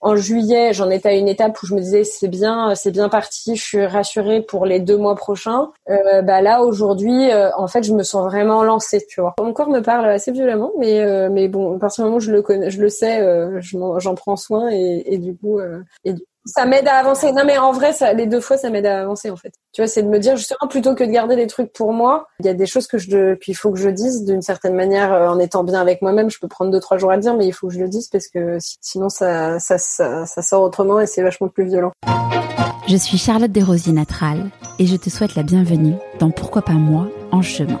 en juillet, j'en étais à une étape où je me disais c'est bien, c'est bien parti, je suis rassurée pour les deux mois prochains. Euh, bah là aujourd'hui, euh, en fait, je me sens vraiment lancée, tu vois. Mon corps me parle assez violemment, mais euh, mais bon, à partir du moment où je le connais, je le sais, j'en prends soin et, et du coup, et, ça m'aide à avancer. Non, mais en vrai, les deux fois, ça m'aide à avancer, en fait. Tu vois, c'est de me dire, justement, plutôt que de garder des trucs pour moi, il y a des choses que je, qu'il faut que je dise d'une certaine manière, euh, en étant bien avec moi-même. Je peux prendre deux, trois jours à dire, mais il faut que je le dise parce que sinon, ça, ça sort autrement et c'est vachement plus violent. Je suis Charlotte Desrosiers Natral et je te souhaite la bienvenue dans Pourquoi pas moi en chemin.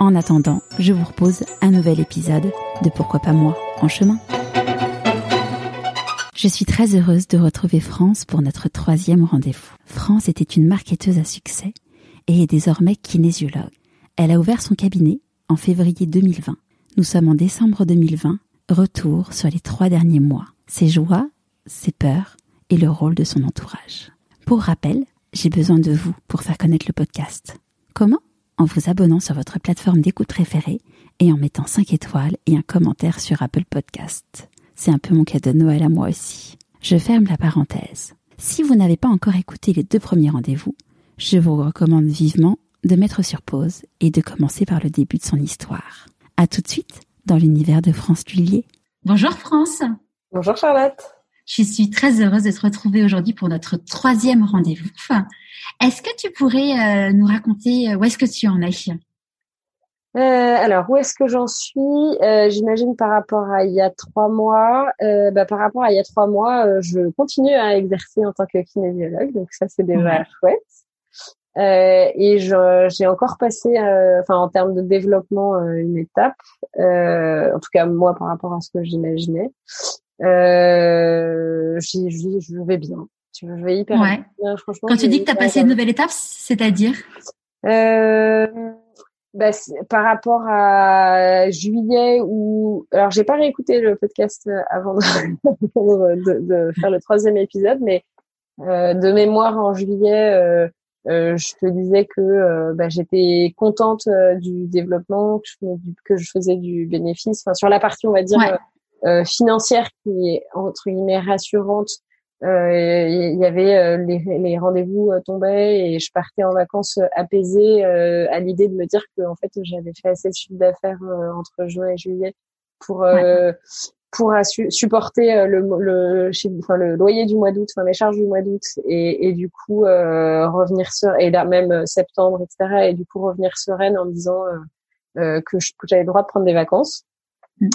En attendant, je vous propose un nouvel épisode de Pourquoi pas moi en chemin. Je suis très heureuse de retrouver France pour notre troisième rendez-vous. France était une marketeuse à succès et est désormais kinésiologue. Elle a ouvert son cabinet en février 2020. Nous sommes en décembre 2020. Retour sur les trois derniers mois, ses joies, ses peurs et le rôle de son entourage. Pour rappel, j'ai besoin de vous pour faire connaître le podcast. Comment? En vous abonnant sur votre plateforme d'écoute préférée et en mettant 5 étoiles et un commentaire sur Apple Podcast. C'est un peu mon cadeau de Noël à moi aussi. Je ferme la parenthèse. Si vous n'avez pas encore écouté les deux premiers rendez-vous, je vous recommande vivement de mettre sur pause et de commencer par le début de son histoire. À tout de suite dans l'univers de France Lullier. Bonjour France. Bonjour Charlotte. Je suis très heureuse de te retrouver aujourd'hui pour notre troisième rendez-vous. Est-ce que tu pourrais euh, nous raconter euh, où est-ce que tu en es? Euh, alors, où est-ce que j'en suis? J'imagine par rapport à il y a trois mois. bah, par rapport à il y a trois mois, je continue à exercer en tant que kinésiologue, donc ça c'est déjà chouette. et j'ai encore passé, enfin en termes de développement, une étape. en tout cas moi par rapport à ce que j'imaginais. je vais bien. Je vais hyper bien. Franchement, Quand tu dis que tu as passé une nouvelle étape, c'est-à-dire? Euh, bah, Par rapport à juillet ou alors j'ai pas réécouté le podcast euh, avant de, de, faire le troisième épisode, mais euh, de mémoire en juillet, euh, euh je te disais que euh, bah, j'étais contente du développement, que je, du, que je faisais du bénéfice. Enfin, sur la partie, on va dire. financière qui est entre guillemets rassurante euh, il y avait euh, les, les rendez-vous euh, tombaient et je partais en vacances apaisée à l'idée de me dire que en fait j'avais fait assez de chiffre d'affaires entre juin et juillet pour pour supporter le, le, enfin, le loyer du mois d'août, enfin mes charges du mois d'août et, et du coup revenir sur et là même septembre etc et du coup revenir sereine en me disant que, que j'avais le droit de prendre des vacances mm.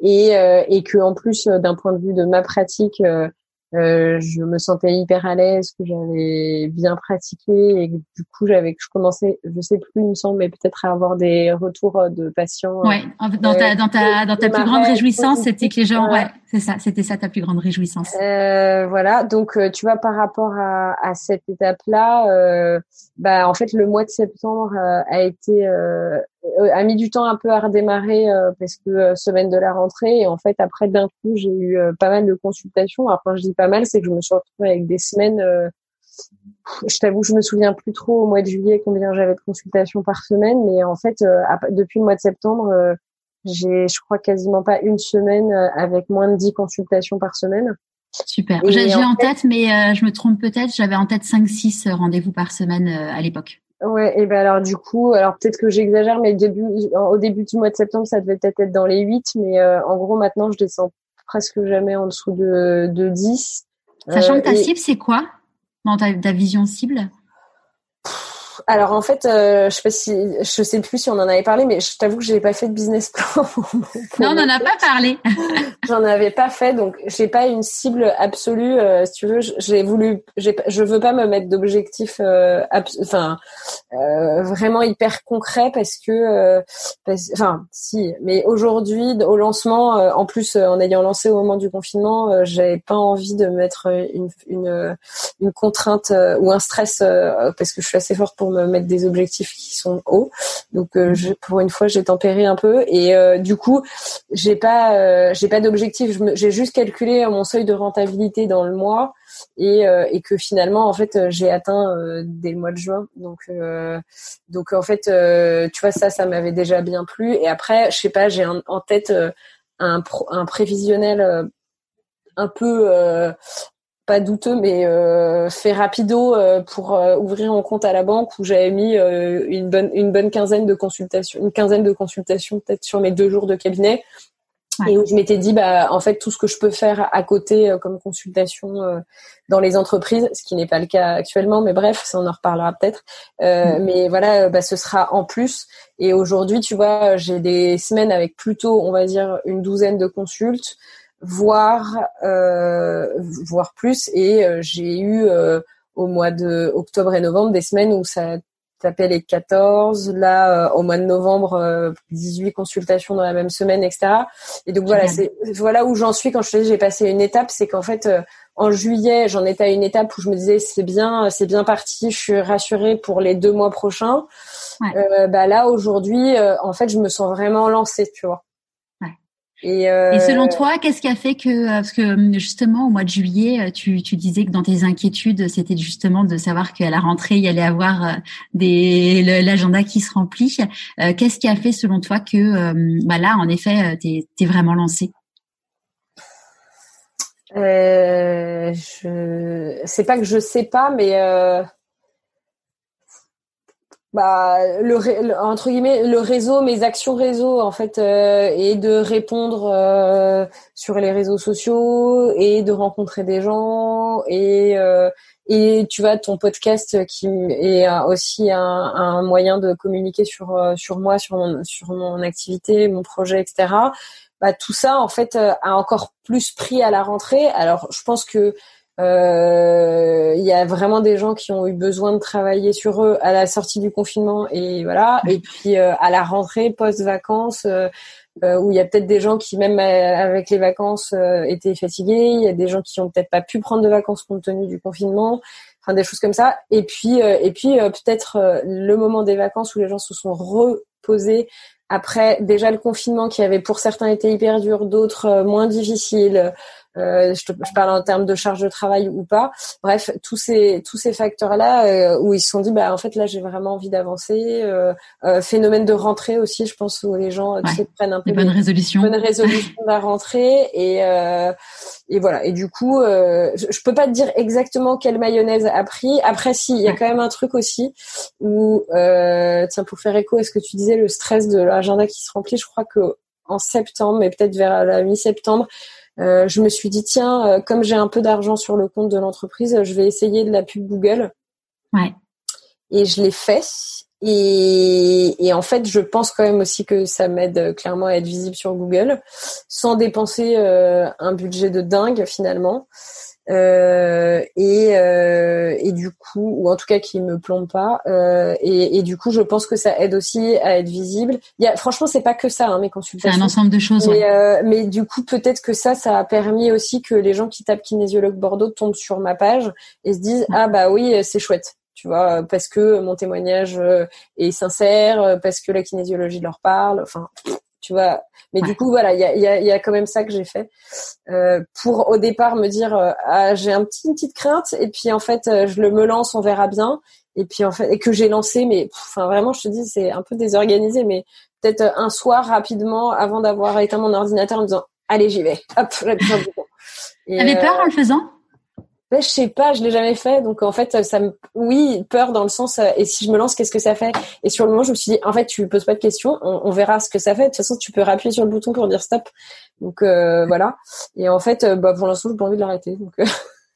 et et que en plus d'un point de vue de ma pratique euh, je me sentais hyper à l'aise, que j'avais bien pratiqué et que, du coup j'avais, je commençais, je sais plus, il me semble, mais peut-être à avoir des retours de patients. Ouais, dans ta, dans ta, dans ta plus grande réjouissance, c'était que les gens, ouais, c'est ça, c'était ça ta plus grande réjouissance. Euh, voilà, donc euh, tu vois par rapport à, à cette étape-là, euh, bah en fait le mois de septembre euh, a été a mis du temps un peu à redémarrer parce que semaine de la rentrée et en fait après d'un coup j'ai eu pas mal de consultations. Alors quand je dis pas mal, c'est que je me suis retrouvée avec des semaines. je t'avoue, je me souviens plus trop au mois de juillet combien j'avais de consultations par semaine, mais en fait depuis le mois de septembre j'ai, je crois, quasiment pas une semaine euh, avec moins de 10 consultations par semaine. Super. J'ai en, tête, mais euh, je me trompe peut-être, j'avais en tête 5-6 euh, rendez-vous par semaine à l'époque. Ouais, et ben alors du coup, alors peut-être que j'exagère, mais début, au début du mois de septembre, ça devait peut-être être dans les 8, mais en gros, maintenant, je descends presque jamais en dessous de, de 10. Sachant que ta cible, c'est quoi? Dans ta, ta vision cible? Alors en fait, euh, je sais pas si, je sais plus si on en avait parlé, mais je t'avoue que j'ai pas fait de business plan. non, on n'en a pas parlé. j'en avais pas fait, donc j'ai pas une cible absolue. Euh, si tu veux, j'ai voulu, je veux pas me mettre d'objectif, euh, enfin euh, vraiment hyper concret parce que, enfin si, mais aujourd'hui au lancement, en plus en ayant lancé au moment du confinement, j'avais pas envie de mettre une une, une contrainte ou un stress parce que je suis assez forte pour me mettre des objectifs qui sont hauts. Donc je, pour une fois, j'ai tempéré un peu et du coup, j'ai pas j'ai pas d'objectif. J'ai juste calculé mon seuil de rentabilité dans le mois et, euh, et que finalement, en fait, j'ai atteint euh, dès le mois de juin. Donc, euh, donc en fait, tu vois, ça, ça m'avait déjà bien plu. Et après, je sais pas, j'ai en tête un prévisionnel un peu pas douteux, mais fait rapido pour ouvrir un compte à la banque où j'avais mis une bonne une bonne quinzaine de consultations, une quinzaine de consultations peut-être sur mes deux jours de cabinet. Et où je m'étais dit bah en fait tout ce que je peux faire à côté euh, comme consultation euh, dans les entreprises ce qui n'est pas le cas actuellement mais bref ça on en reparlera peut-être. Euh, mm. mais voilà bah, ce sera en plus. Et aujourd'hui tu vois j'ai des semaines avec plutôt on va dire une douzaine de consultes voire voire plus et j'ai eu au mois de octobre et novembre des semaines où ça tapé les 14. Là, euh, au mois de novembre, 18 euh, consultations dans la même semaine, etc. Et donc voilà, c'est voilà où j'en suis quand je te dis j'ai passé une étape, c'est qu'en fait euh, en juillet, j'en étais à une étape où je me disais c'est bien, c'est bien parti, je suis rassurée pour les deux mois prochains. bah là aujourd'hui, en fait, je me sens vraiment lancée, tu vois. Et, euh... Et, selon toi, qu'est-ce qui a fait que, euh, parce que hum, justement au mois de juillet, euh, tu, tu disais que dans tes inquiétudes, c'était justement de savoir qu'à la rentrée, il y allait avoir euh, des l'agenda qui se remplit. qu'est-ce qui a fait selon toi que, bah là, en effet, t'es es vraiment lancé euh, je c'est pas que je sais pas mais euh, bah le, entre guillemets le réseau mes actions réseau en fait euh, et de répondre euh, sur les réseaux sociaux et de rencontrer des gens et euh, et tu vois ton podcast qui est aussi un, moyen de communiquer sur sur moi sur mon sur mon activité mon projet etc bah tout ça en fait a encore plus pris à la rentrée. Alors je pense que euh, il y a vraiment des gens qui ont eu besoin de travailler sur eux à la sortie du confinement et voilà. Et puis euh, à la rentrée, post-vacances, euh, où il y a peut-être des gens qui même avec les vacances étaient fatigués. Il y a des gens qui ont peut-être pas pu prendre de vacances compte tenu du confinement. Enfin des choses comme ça. Et puis et puis peut-être le moment des vacances où les gens se sont reposés après déjà le confinement qui avait pour certains été hyper dur, d'autres moins difficile. Euh, je, je, parle en termes de charge de travail ou pas. Bref, tous ces tous ces facteurs là euh, où ils se sont dit bah en fait là j'ai vraiment envie d'avancer. Euh, euh phénomène de rentrée aussi, je pense où les gens tu sais, prennent un peu de bonnes résolutions, bonnes résolutions de la rentrée et et voilà. Et du coup, je, je, peux pas te dire exactement quelle mayonnaise a pris. Après, si il y a quand même un truc aussi où tiens pour faire écho à ce que tu disais, le stress de l'agenda qui se remplit. Je crois que en septembre, mais peut-être vers la mi-septembre, euh, je me suis dit tiens, euh, comme j'ai un peu d'argent sur le compte de l'entreprise, je vais essayer de la pub Google. Ouais. Et je l'ai fait. Et, et, en fait, je pense quand même aussi que ça m'aide clairement à être visible sur Google, sans dépenser euh, un budget de dingue finalement. Euh, et, euh, et du coup, ou en tout cas qui me plombe pas. Euh, et, et, du coup, je pense que ça aide aussi à être visible. Il y a, franchement, c'est pas que ça, hein, mes consultations. C'est un ensemble de choses. Mais, euh, mais du coup, peut-être que ça, ça a permis aussi que les gens qui tapent kinésiologue Bordeaux tombent sur ma page et se disent ah bah oui, c'est chouette tu vois, parce que mon témoignage euh, est sincère, parce que la kinésiologie leur parle. Enfin, tu vois. Mais du coup, voilà, il y a, y, a, y a, quand même ça que j'ai fait euh, pour au départ me dire euh, ah j'ai un petit une petite crainte et puis en fait euh, je le me lance, on verra bien. Et puis en fait et que j'ai lancé, mais enfin vraiment je te dis c'est un peu désorganisé, mais peut-être un soir rapidement avant d'avoir éteint mon ordinateur en me disant allez j'y vais, hop. T'avais peur en le faisant? Je sais pas, je l'ai jamais fait, donc en fait, ça me, oui, peur dans le sens, euh, et si je me lance, qu'est-ce que ça fait? Et sur le moment, je me suis dit, en fait, tu poses pas de questions, on, verra ce que ça fait. De toute façon, tu peux appuyer sur le bouton pour dire stop. Donc euh, voilà. Et en fait, euh, bah, pour l'instant, j'ai pas envie de l'arrêter. Donc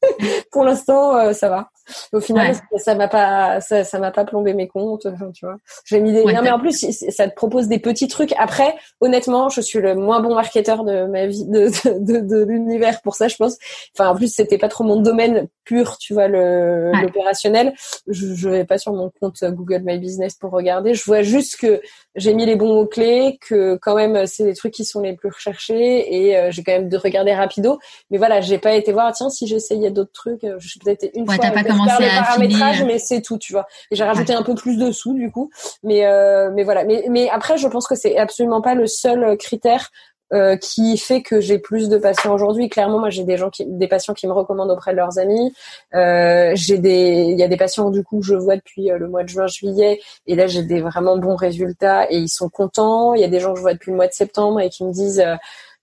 pour l'instant, ça va. Au final, ça m'a pas, ça, ça m'a pas plombé mes comptes, tu vois. J'ai mis des. non, mais en plus, ça te propose des petits trucs. Après, honnêtement, je suis le moins bon marketeur de ma vie, de de, de, l'univers pour ça, je pense. Enfin, en plus, c'était pas trop mon domaine pur, tu vois, le l'opérationnel. Je, je vais pas sur mon compte Google My Business pour regarder. Je vois juste que j'ai mis les bons mots clés, que quand même c'est des trucs qui sont les plus recherchés et euh, j'ai quand même de regarder rapido. Mais voilà, j'ai pas été voir tiens si j'essayais d'autres trucs. Euh, je suis peut-être une fois pas commencé le paramétrage, mais c'est tout, tu vois. Et j'ai rajouté un peu plus de sous du coup. Mais euh, mais voilà. Mais mais après, je pense que c'est absolument pas le seul critère euh, qui fait que j'ai plus de patients aujourd'hui. Clairement, moi, j'ai des gens qui, des patients qui me recommandent auprès de leurs amis. Euh, j'ai des, il y a des patients du coup que je vois depuis euh, le mois de juin, juillet, et là j'ai des vraiment bons résultats et ils sont contents. Il y a des gens que je vois depuis le mois de septembre et qui me disent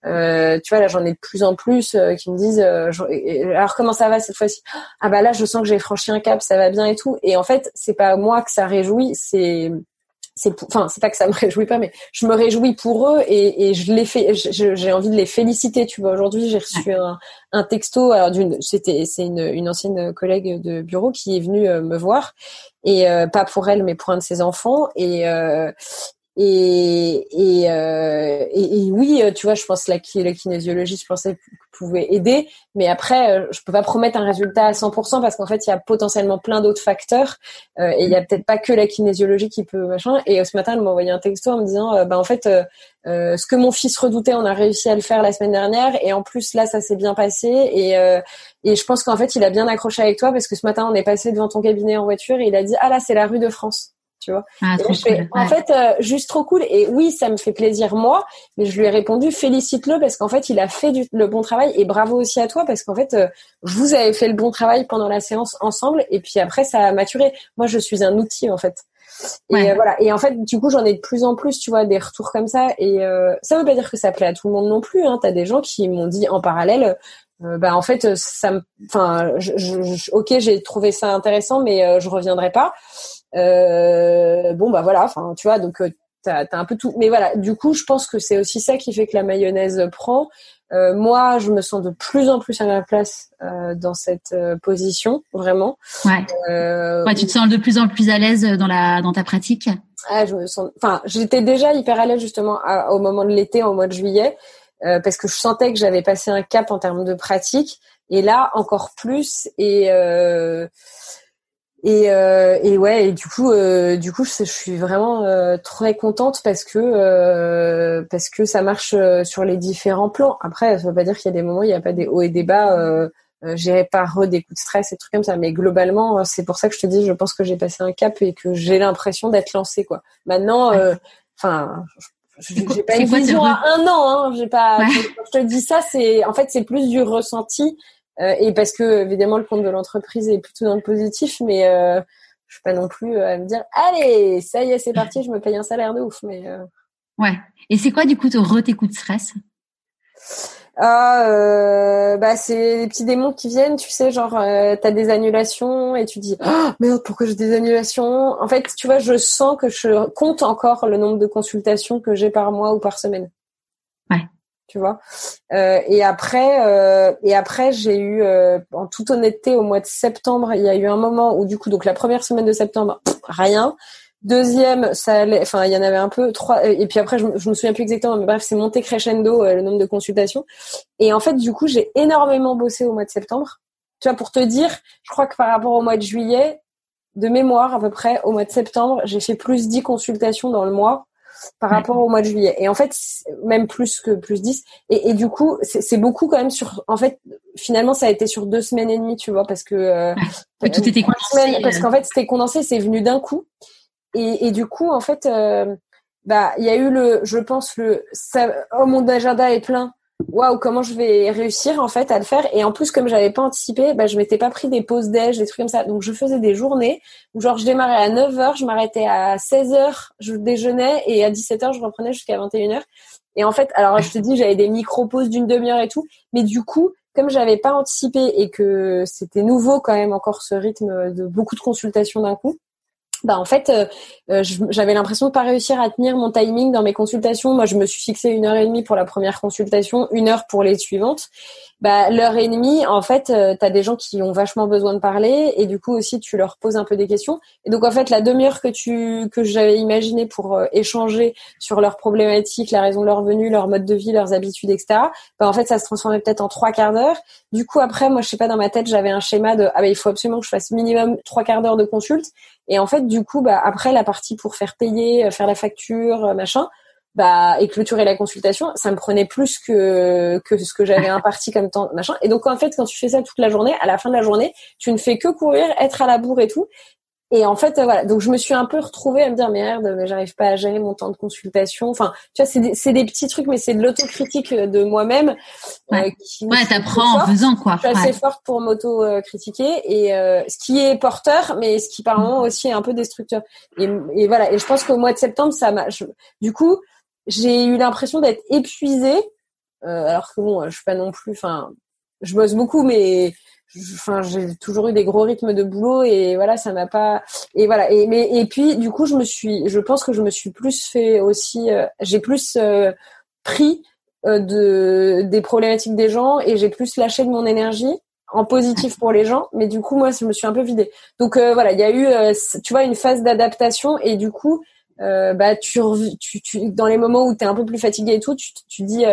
euh, tu vois là j'en ai de plus en plus qui me disent alors comment ça va cette fois-ci? Ah bah là je sens que j'ai franchi un cap ça va bien et tout. Et en fait c'est pas moi que ça réjouit c'est c'est enfin c'est pas que ça me réjouit pas mais je me réjouis pour eux et, et je les fais j'ai envie de les féliciter tu vois. Aujourd'hui j'ai reçu un, un texto alors d'une c'était c'est une, une ancienne collègue de bureau qui est venue euh, me voir et euh, pas pour elle mais pour un de ses enfants. Et euh, et et, euh, et, et, oui, tu vois, je pense que la, la kinésiologie, je pensais pouvait aider, mais après, euh, je peux pas promettre un résultat à 100% parce qu'en fait, il y a potentiellement plein d'autres facteurs euh, et il y a peut-être pas que la kinésiologie qui peut machin. Et euh, ce matin, elle m'a envoyé un texto en me disant, bah en fait, ce que mon fils redoutait, on a réussi à le faire la semaine dernière. Et en plus là, ça s'est bien passé. Et et je pense qu'en fait, il a bien accroché avec toi parce que ce matin, on est passé devant ton cabinet en voiture et il a dit, ah là, c'est la rue de France tu vois. Ah, en fait, euh, juste trop cool. Et oui, ça me fait plaisir moi, mais je lui ai répondu félicite-le parce qu'en fait, il a fait du, le bon travail et bravo aussi à toi parce qu'en fait, euh, vous avez fait le bon travail pendant la séance ensemble et puis après, ça a maturé. Moi, je suis un outil en fait. Et euh, voilà. Et en fait, du coup, j'en ai de plus en plus, tu vois, des retours comme ça. Et ça veut pas dire que ça plaît à tout le monde non plus. Hein. T'as des gens qui m'ont dit en parallèle. bah en fait ça me enfin ok j'ai trouvé ça intéressant mais je reviendrai pas euh, bon bah voilà, enfin tu vois, donc euh, t'as as un peu tout. Mais voilà, du coup, je pense que c'est aussi ça qui fait que la mayonnaise prend. Euh, moi, je me sens de plus en plus à ma place euh, dans cette euh, position, vraiment. Ouais. Euh, ouais. Tu te sens de plus en plus à l'aise dans la dans ta pratique? Ah, je me sens. Enfin, j'étais déjà hyper à l'aise justement au moment de l'été, au mois de juillet, parce que je sentais que j'avais passé un cap en termes de pratique. Et là, encore plus. Et et, euh, et ouais, et du coup, euh, du coup, je, suis vraiment euh, très contente parce que euh, parce que ça marche euh, sur les différents plans. Après, ça veut pas dire qu'il y a des moments où il n'y a pas des hauts et des bas. Euh, J'irai pas re des coups de stress et trucs comme ça, mais globalement, c'est pour ça que je te dis, je pense que j'ai passé un cap et que j'ai l'impression d'être lancée quoi. Maintenant, enfin. j'ai pas une vision à un an, hein. J'ai pas. Quand je te dis ça, c'est en fait c'est plus du ressenti et parce que évidemment le compte de l'entreprise est plutôt dans le positif, mais euh, je suis pas non plus euh, à me dire allez ça y est c'est parti, je me paye un salaire de ouf. Mais euh... ouais. Et c'est quoi du coup ton tes coups de stress? Ah, euh, bah c'est les petits démons qui viennent, tu sais, genre euh, t'as des annulations et tu dis oh, merde pourquoi j'ai des annulations? En fait, tu vois, je sens que je compte encore le nombre de consultations que j'ai par mois ou par semaine. Tu vois. Euh, et après, euh, et après, j'ai eu, euh, en toute honnêteté, au mois de septembre, il y a eu un moment où du coup, donc la première semaine de septembre, rien. Deuxième, ça allait, enfin, il y en avait un peu. Trois, et puis après, je, me souviens plus exactement, mais bref, c'est monté crescendo le nombre de consultations. Et en fait, du coup, j'ai énormément bossé au mois de septembre. Tu vois, pour te dire, je crois que par rapport au mois de juillet, de mémoire à peu près, au mois de septembre, j'ai fait plus 10 consultations dans le mois par rapport au mois de juillet. Et en fait, même plus que plus 10. Et, et du coup, c'est beaucoup quand même sur. En fait, finalement, ça a été sur deux semaines et demie, tu vois, parce que. Euh, tout était condensé. parce qu'en fait, c'était condensé, c'est venu d'un coup. Et, et, du coup, en fait, euh, bah, il y a eu le, je pense le, ça, oh mon agenda est plein waouh comment je vais réussir en fait à le faire. Et en plus comme j'avais pas anticipé bah je m'étais pas pris des pauses déj des trucs comme ça. Donc je faisais des journées où genre je démarrais à 9h je m'arrêtais à 16h je déjeunais et à 17h je reprenais jusqu'à 21h et en fait alors je te dis j'avais des micro pauses d'une demi-heure et tout. Mais du coup comme j'avais pas anticipé et que c'était nouveau quand même encore ce rythme de beaucoup de consultations d'un coup bah en fait, euh, euh, j'avais l'impression de pas réussir à tenir mon timing dans mes consultations. Moi, je me suis fixé une heure et demie pour la première consultation, une heure pour les suivantes. Bah l'heure et demie, en fait, euh, tu as des gens qui ont vachement besoin de parler et du coup aussi tu leur poses un peu des questions. Et donc en fait, la demi-heure que tu que j'avais imaginé pour échanger sur leurs problématiques, la raison de leur venue, leur mode de vie, leurs habitudes, etc. Bah en fait, ça se transformait peut-être en trois quarts d'heure. Du coup après, moi je sais pas dans ma tête, j'avais un schéma de ah bah il faut absolument que je fasse minimum trois quarts d'heure de consulte. Et en fait, du coup, bah, après la partie pour faire payer, euh, faire la facture, euh, machin, bah, et clôturer la consultation, ça me prenait plus que, que ce que j'avais imparti comme temps, machin. Et donc, en fait, quand tu fais ça toute la journée, à la fin de la journée, tu ne fais que courir, être à la bourre et tout. Et en fait, voilà. Donc, je me suis un peu retrouvée à me dire, merde, mais j'arrive pas à gérer mon temps de consultation. Enfin, tu vois, c'est des, c'est des petits trucs, mais c'est de l'autocritique de moi-même. Euh, ouais, euh, ouais t'apprends en faisant, quoi. Je suis assez forte pour m'auto-critiquer. Et euh, ce qui est porteur, mais ce qui, par moment, aussi est un peu destructeur. Et, et voilà. Et je pense qu'au mois de septembre, ça m'a... Du coup, j'ai eu l'impression d'être épuisée. Euh, alors que bon, je suis pas non plus... Enfin, je bosse beaucoup, mais enfin j'ai toujours eu des gros rythmes de boulot et voilà ça m'a pas et voilà. Et mais et puis du coup je me suis je pense que je me suis plus fait aussi euh, j'ai plus euh, pris euh, de des problématiques des gens et j'ai plus lâché de mon énergie en positif pour les gens. Mais du coup moi je me suis un peu vidée. Donc voilà il y a eu tu vois une phase d'adaptation et du coup bah tu, tu, tu dans les moments où tu es un peu plus fatigué et tout tu tu dis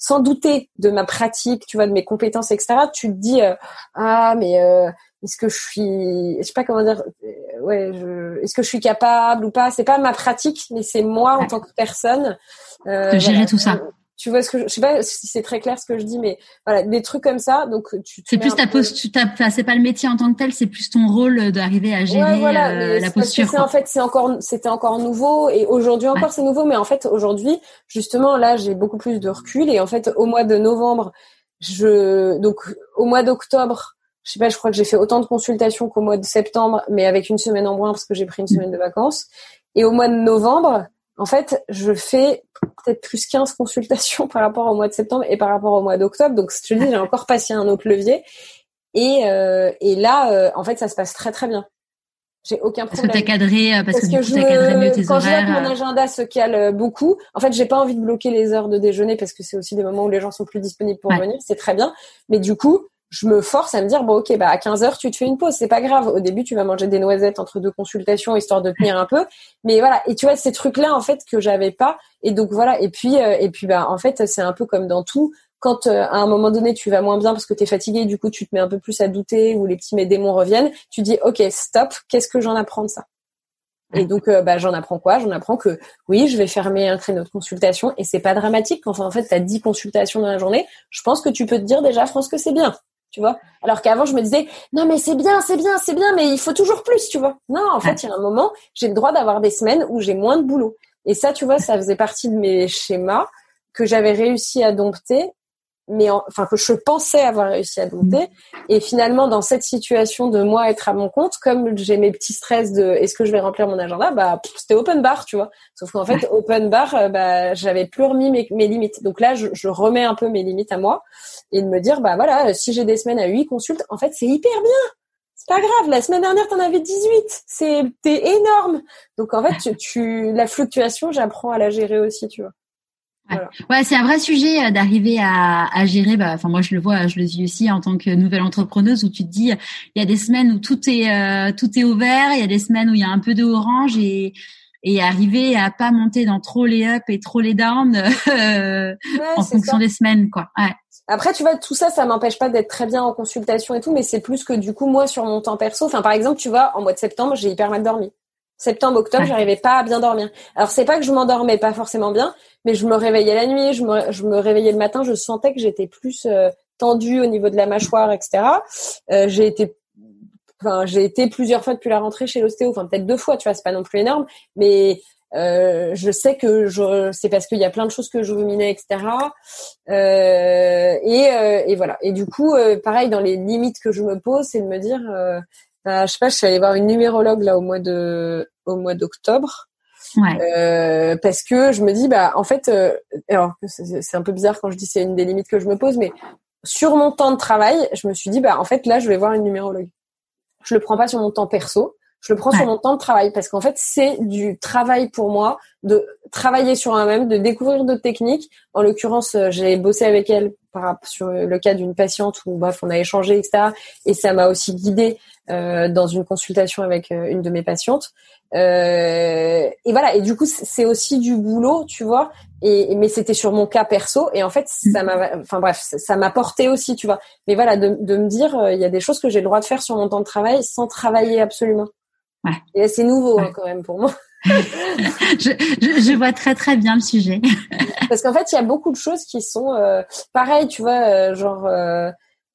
sans douter de ma pratique, tu vois, de mes compétences, etc. Tu te dis euh, ah mais euh, est-ce que je suis, je sais pas comment dire, euh, ouais, je, est-ce que je suis capable ou pas? C'est pas ma pratique, mais c'est moi en tant que personne. de gérer tout ça tu vois ce que je, je sais pas si c'est très clair ce que je dis mais voilà des trucs comme ça donc tu, c'est plus ta posture c'est pas le métier en tant que tel c'est plus ton rôle d'arriver à gérer euh, la posture en fait c'est encore c'était encore nouveau et aujourd'hui encore c'est nouveau mais en fait aujourd'hui justement là j'ai beaucoup plus de recul et en fait au mois de novembre je donc au mois d'octobre je sais pas, je crois que j'ai fait autant de consultations qu'au mois de septembre, mais avec une semaine en moins parce que j'ai pris une semaine de vacances. Et au mois de novembre, en fait, je fais peut-être plus 15 consultations par rapport au mois de septembre et par rapport au mois d'octobre. Donc, je te dis, j'ai encore passé un autre levier. Et, euh, et là, euh, en fait, ça se passe très très bien. J'ai aucun problème. Parce que t'as cadré, euh, parce, que, que, du cadré mieux tes quand horaires. Quand mon agenda se cale beaucoup, en fait, j'ai pas envie de bloquer les heures de déjeuner parce que c'est aussi des moments où les gens sont plus disponibles pour venir. C'est très bien. Mais du coup, je me force à me dire bon ok bah à 15 heures tu te fais une pause c'est pas grave. Au début tu vas manger des noisettes entre deux consultations histoire de tenir un peu. Mais voilà. Et tu vois ces trucs là en fait que j'avais pas. Et donc voilà. Et puis euh, et puis bah en fait c'est un peu comme dans tout. Quand euh, à un moment donné tu vas moins bien parce que tu es fatigué du coup tu te mets un peu plus à douter ou les petits démons reviennent tu dis ok stop qu'est-ce que j'en apprends de ça? Et donc, euh, bah, j'en apprends quoi? J'en apprends que oui, je vais fermer un créneau de consultation et c'est pas dramatique. Enfin, en fait, tu as 10 consultations dans la journée. Je pense que tu peux te dire déjà, France, que c'est bien tu vois. Alors qu'avant, je me disais, non, mais c'est bien, c'est bien, c'est bien, mais il faut toujours plus, tu vois. Non, en fait, il y a un moment, j'ai le droit d'avoir des semaines où j'ai moins de boulot. Et ça, tu vois, ça faisait partie de mes schémas que j'avais réussi à dompter mais enfin que je pensais avoir réussi à dompter. Et finalement, dans cette situation de moi être à mon compte, comme j'ai mes petits stress de est-ce que je vais remplir mon agenda, bah c'était open bar, tu vois. Sauf qu'en fait, open bar, euh, bah j'avais plus remis mes, mes, limites. Donc là, je, je, remets un peu mes limites à moi et de me dire bah voilà, si j'ai des semaines à 8 consultes, en fait, c'est hyper bien. C'est pas grave, la semaine dernière, t'en avais 18. C'était énorme. Donc en fait, tu, tu la fluctuation, j'apprends à la gérer aussi, tu vois. Ouais, c'est un vrai sujet euh, d'arriver à, à, gérer. Bah, enfin, moi, je le vois, je le vis aussi en tant que nouvelle entrepreneuse où tu te dis, il y a des semaines où tout est euh, tout est ouvert, il y a des semaines où il y a un peu de orange et et arriver à pas monter dans trop les up et trop les down euh, en fonction des semaines, quoi. Ouais. Après, tu vois, tout ça, ça m'empêche pas d'être très bien en consultation et tout, mais c'est plus que du coup, moi, sur mon temps perso. Enfin, par exemple, tu vois, en mois de septembre, j'ai hyper mal dormi septembre, octobre, j'arrivais pas à bien dormir. Alors c'est pas que je m'endormais pas forcément bien, mais je me réveillais la nuit, je me, je me réveillais le matin, je sentais que j'étais plus euh, tendue au niveau de la mâchoire, etc. Euh, j'ai été Enfin, j'ai été plusieurs fois depuis la rentrée chez l'ostéo, enfin peut-être deux fois, tu vois, c'est pas non plus énorme, mais euh, je sais que je, c'est parce qu'il y a plein de choses que je ruminais, etc. Euh, et, euh, et, voilà. Et du coup, pareil, dans les limites que je me pose, c'est de me dire, je sais pas, je suis allée voir une numérologue là au mois de au mois d'octobre. Ouais. Euh, parce que je me dis bah en fait euh, alors c'est un peu bizarre quand je dis c'est une des limites que je me pose mais sur mon temps de travail je me suis dit bah en fait là je vais voir une numérologue je le prends pas sur mon temps perso Je le prends sur mon temps de travail parce qu'en fait, c'est du travail pour moi de travailler sur moi-même, de découvrir d'autres techniques. En l'occurrence, euh, j'ai bossé avec elle par, sur le cas d'une patiente où, bref, on a échangé, etc. Et ça m'a aussi guidée euh, dans une consultation avec euh, une de mes patientes. Euh, et voilà. Et du coup, c'est aussi du boulot, tu vois. Et mais c'était sur mon cas perso. Et en fait, ça m'a, enfin bref, ça m'a porté aussi, tu vois. Mais voilà, de, de me dire, il y a des choses que j'ai le droit de faire sur mon temps de travail sans travailler absolument. Ouais. Et c'est nouveau hein, quand même pour moi. je, je, je, vois très très bien le sujet. Parce qu'en fait, il y a beaucoup de choses qui sont pareilles, tu vois, genre.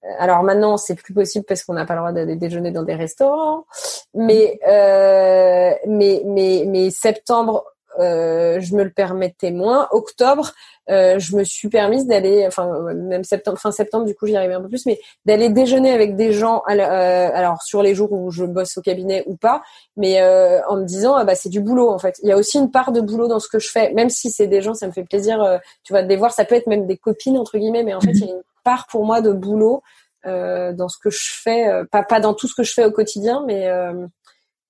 Euh, alors maintenant, c'est plus possible parce qu'on n'a pas le droit d'aller déjeuner dans des restaurants. Mais euh, mais mais mais septembre, euh, je me le permettais moins. Octobre, euh, je me suis permise d'aller, enfin même septembre, fin septembre, du coup j'y arrivais un peu plus, mais d'aller déjeuner avec des gens, euh, alors sur les jours où je bosse au cabinet ou pas, mais euh, en me disant ah bah c'est du boulot en fait. Il y a aussi une part de boulot dans ce que je fais, même si c'est des gens, ça me fait plaisir, tu vois, de les voir. Ça peut être même des copines entre guillemets, mais en fait il y a une part pour moi de boulot dans ce que je fais, pas pas dans tout ce que je fais au quotidien, mais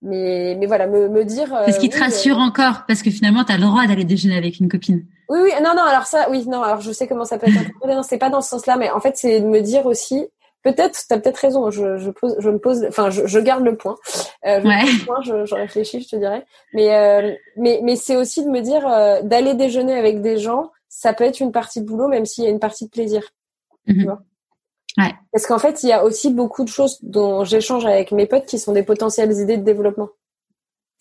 mais, mais voilà, me, me dire. Euh, ce qui te rassure encore, parce que finalement, tu as le droit d'aller déjeuner avec une copine. Oui, oui, non, non, alors ça, oui, non, alors je sais comment ça peut être. Non, c'est pas dans ce sens-là, mais en fait, c'est de me dire aussi, peut-être, tu as peut-être raison, je, je, pose, je me pose, enfin, je, je garde le point. Euh, je, ouais. point je, je, réfléchis, je te dirais. Mais, euh, mais, mais c'est aussi de me dire, euh, d'aller déjeuner avec des gens, ça peut être une partie de boulot, même s'il y a une partie de plaisir. Tu mhm. vois Ouais. Parce qu'en fait, il y a aussi beaucoup de choses dont j'échange avec mes potes qui sont des potentielles idées de développement.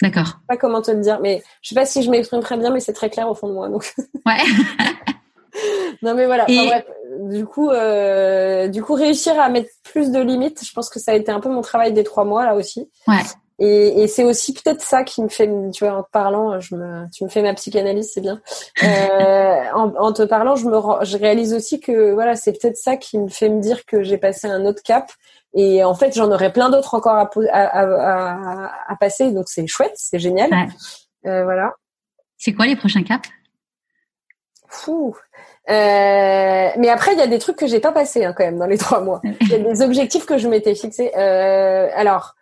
D'accord. Je sais pas comment te le dire, mais je sais pas si je m'exprime très bien, mais c'est très clair au fond de moi. Donc. Ouais. non mais voilà. bref, du coup, euh, du coup, réussir à mettre plus de limites, je pense que ça a été un peu mon travail des trois mois là aussi. Ouais. Et, et c'est aussi peut-être ça qui me fait, tu vois, en te parlant, je me, tu me fais ma psychanalyse, c'est bien. Euh, en, en, te parlant, je me, je réalise aussi que voilà, c'est peut-être ça qui me fait me dire que j'ai passé un autre cap. Et en fait, j'en aurais plein d'autres encore à, à, à, à, passer, donc c'est chouette, c'est génial. Ouais. Euh, voilà. C'est quoi les prochains caps? Fou. Euh, mais après, il y a des trucs que j'ai pas passé hein, quand même dans les trois mois. Il y a des objectifs que je m'étais fixés. Euh, alors,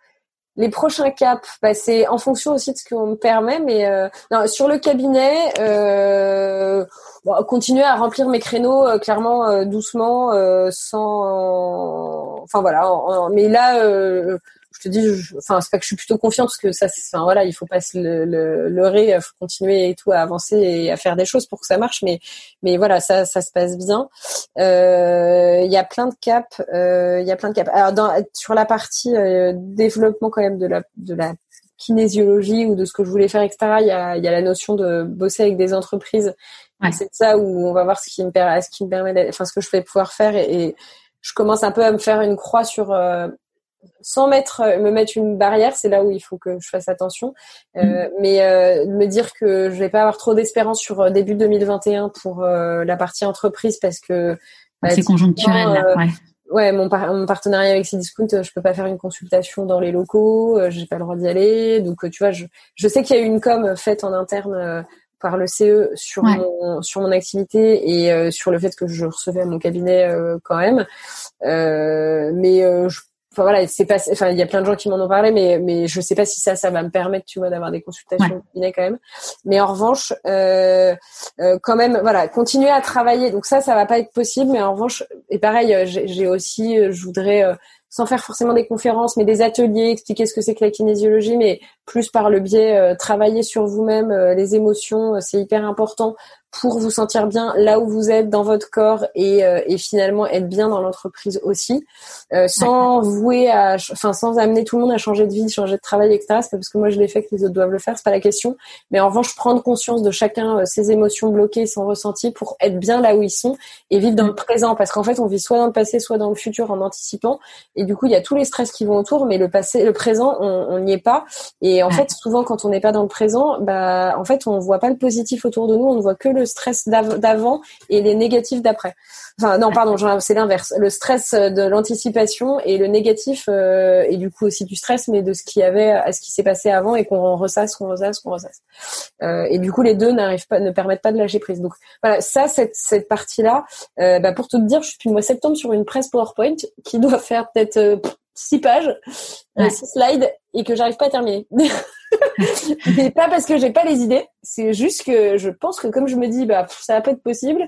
les prochains caps, bah, c'est en fonction aussi de ce qu'on me permet, mais euh, non, sur le cabinet, euh, bon, continuer à remplir mes créneaux euh, clairement euh, doucement, sans, enfin voilà. mais là, je te dis, enfin c'est pas que je suis plutôt confiante parce que ça, enfin voilà, il faut pas se le, le leurrer, faut continuer et tout à avancer et à faire des choses pour que ça marche, mais mais voilà, ça ça se passe bien. Euh, il y a plein de caps, euh, il y a plein de caps. Alors dans, sur la partie euh, développement quand même de la de la kinésiologie ou de ce que je voulais faire, etc. Il y a, il y a la notion de bosser avec des entreprises. Ouais. C'est ça où on va voir ce qui me permet, ce qui me permet, enfin ce que je vais pouvoir faire et, et je commence un peu à me faire une croix sur euh, sans mettre euh, me mettre une barrière, c'est là où il faut que je fasse attention. Euh, mm. Mais euh, me dire que je vais pas avoir trop d'espérance sur euh, début 2021 pour euh, la partie entreprise parce que bah, c'est conjoncturel. Là, ouais. Ouais, mon, par mon partenariat avec Cdiscount, je peux pas faire une consultation dans les locaux, j'ai pas le droit d'y aller. Donc tu vois, je, je sais qu'il y a eu une com faite en interne par le CE sur ouais. mon sur mon activité et euh, sur le fait que je recevais à mon cabinet euh, quand même. Euh, mais je enfin voilà c'est pas enfin il y a plein de gens qui m'en ont parlé mais mais je sais pas si ça ça va me permettre tu vois d'avoir des consultations ouais. quand même mais en revanche euh, euh, quand même voilà continuer à travailler donc ça ça va pas être possible mais en revanche et pareil euh, j'ai aussi je voudrais sans faire forcément des conférences, mais des ateliers, expliquer ce que c'est que la kinésiologie, mais plus par le biais euh, travailler sur vous-même, euh, les émotions, euh, c'est hyper important pour vous sentir bien là où vous êtes dans votre corps et, euh, et finalement être bien dans l'entreprise aussi, euh, sans vouer à, enfin sans amener tout le monde à changer de vie, changer de travail, etc. C'est pas parce que moi je l'ai fait que les autres doivent le faire, c'est pas la question. Mais en revanche, prendre conscience de chacun euh, ses émotions bloquées, son ressenti, pour être bien là où ils sont et vivre dans le présent, parce qu'en fait on vit soit dans le passé, soit dans le futur en anticipant. Et du coup il y a tous les stress qui vont autour, mais le passé, le présent, on n'y est pas. Et en fait souvent quand on n'est pas dans le présent, bah en fait on voit pas le positif autour de nous, on ne voit que le stress d'avant et les négatifs d'après. Enfin non, pardon, c'est l'inverse. Le stress de l'anticipation et le négatif euh, et du coup aussi du stress, mais de ce qui avait à ce qui s'est passé avant et qu'on ressasse, qu'on ressasse, qu'on ressasse. Euh, et du coup, les deux n'arrivent pas, ne permettent pas de lâcher prise. Donc voilà, ça, cette, cette partie-là, euh, bah, pour te dire, je suis depuis le mois septembre sur une presse PowerPoint qui doit faire peut-être six pages, euh, six slides, et que j'arrive pas à terminer. Mais pas parce que j'ai pas les idées, c'est juste que je pense que comme je me dis, bah ça va pas être possible,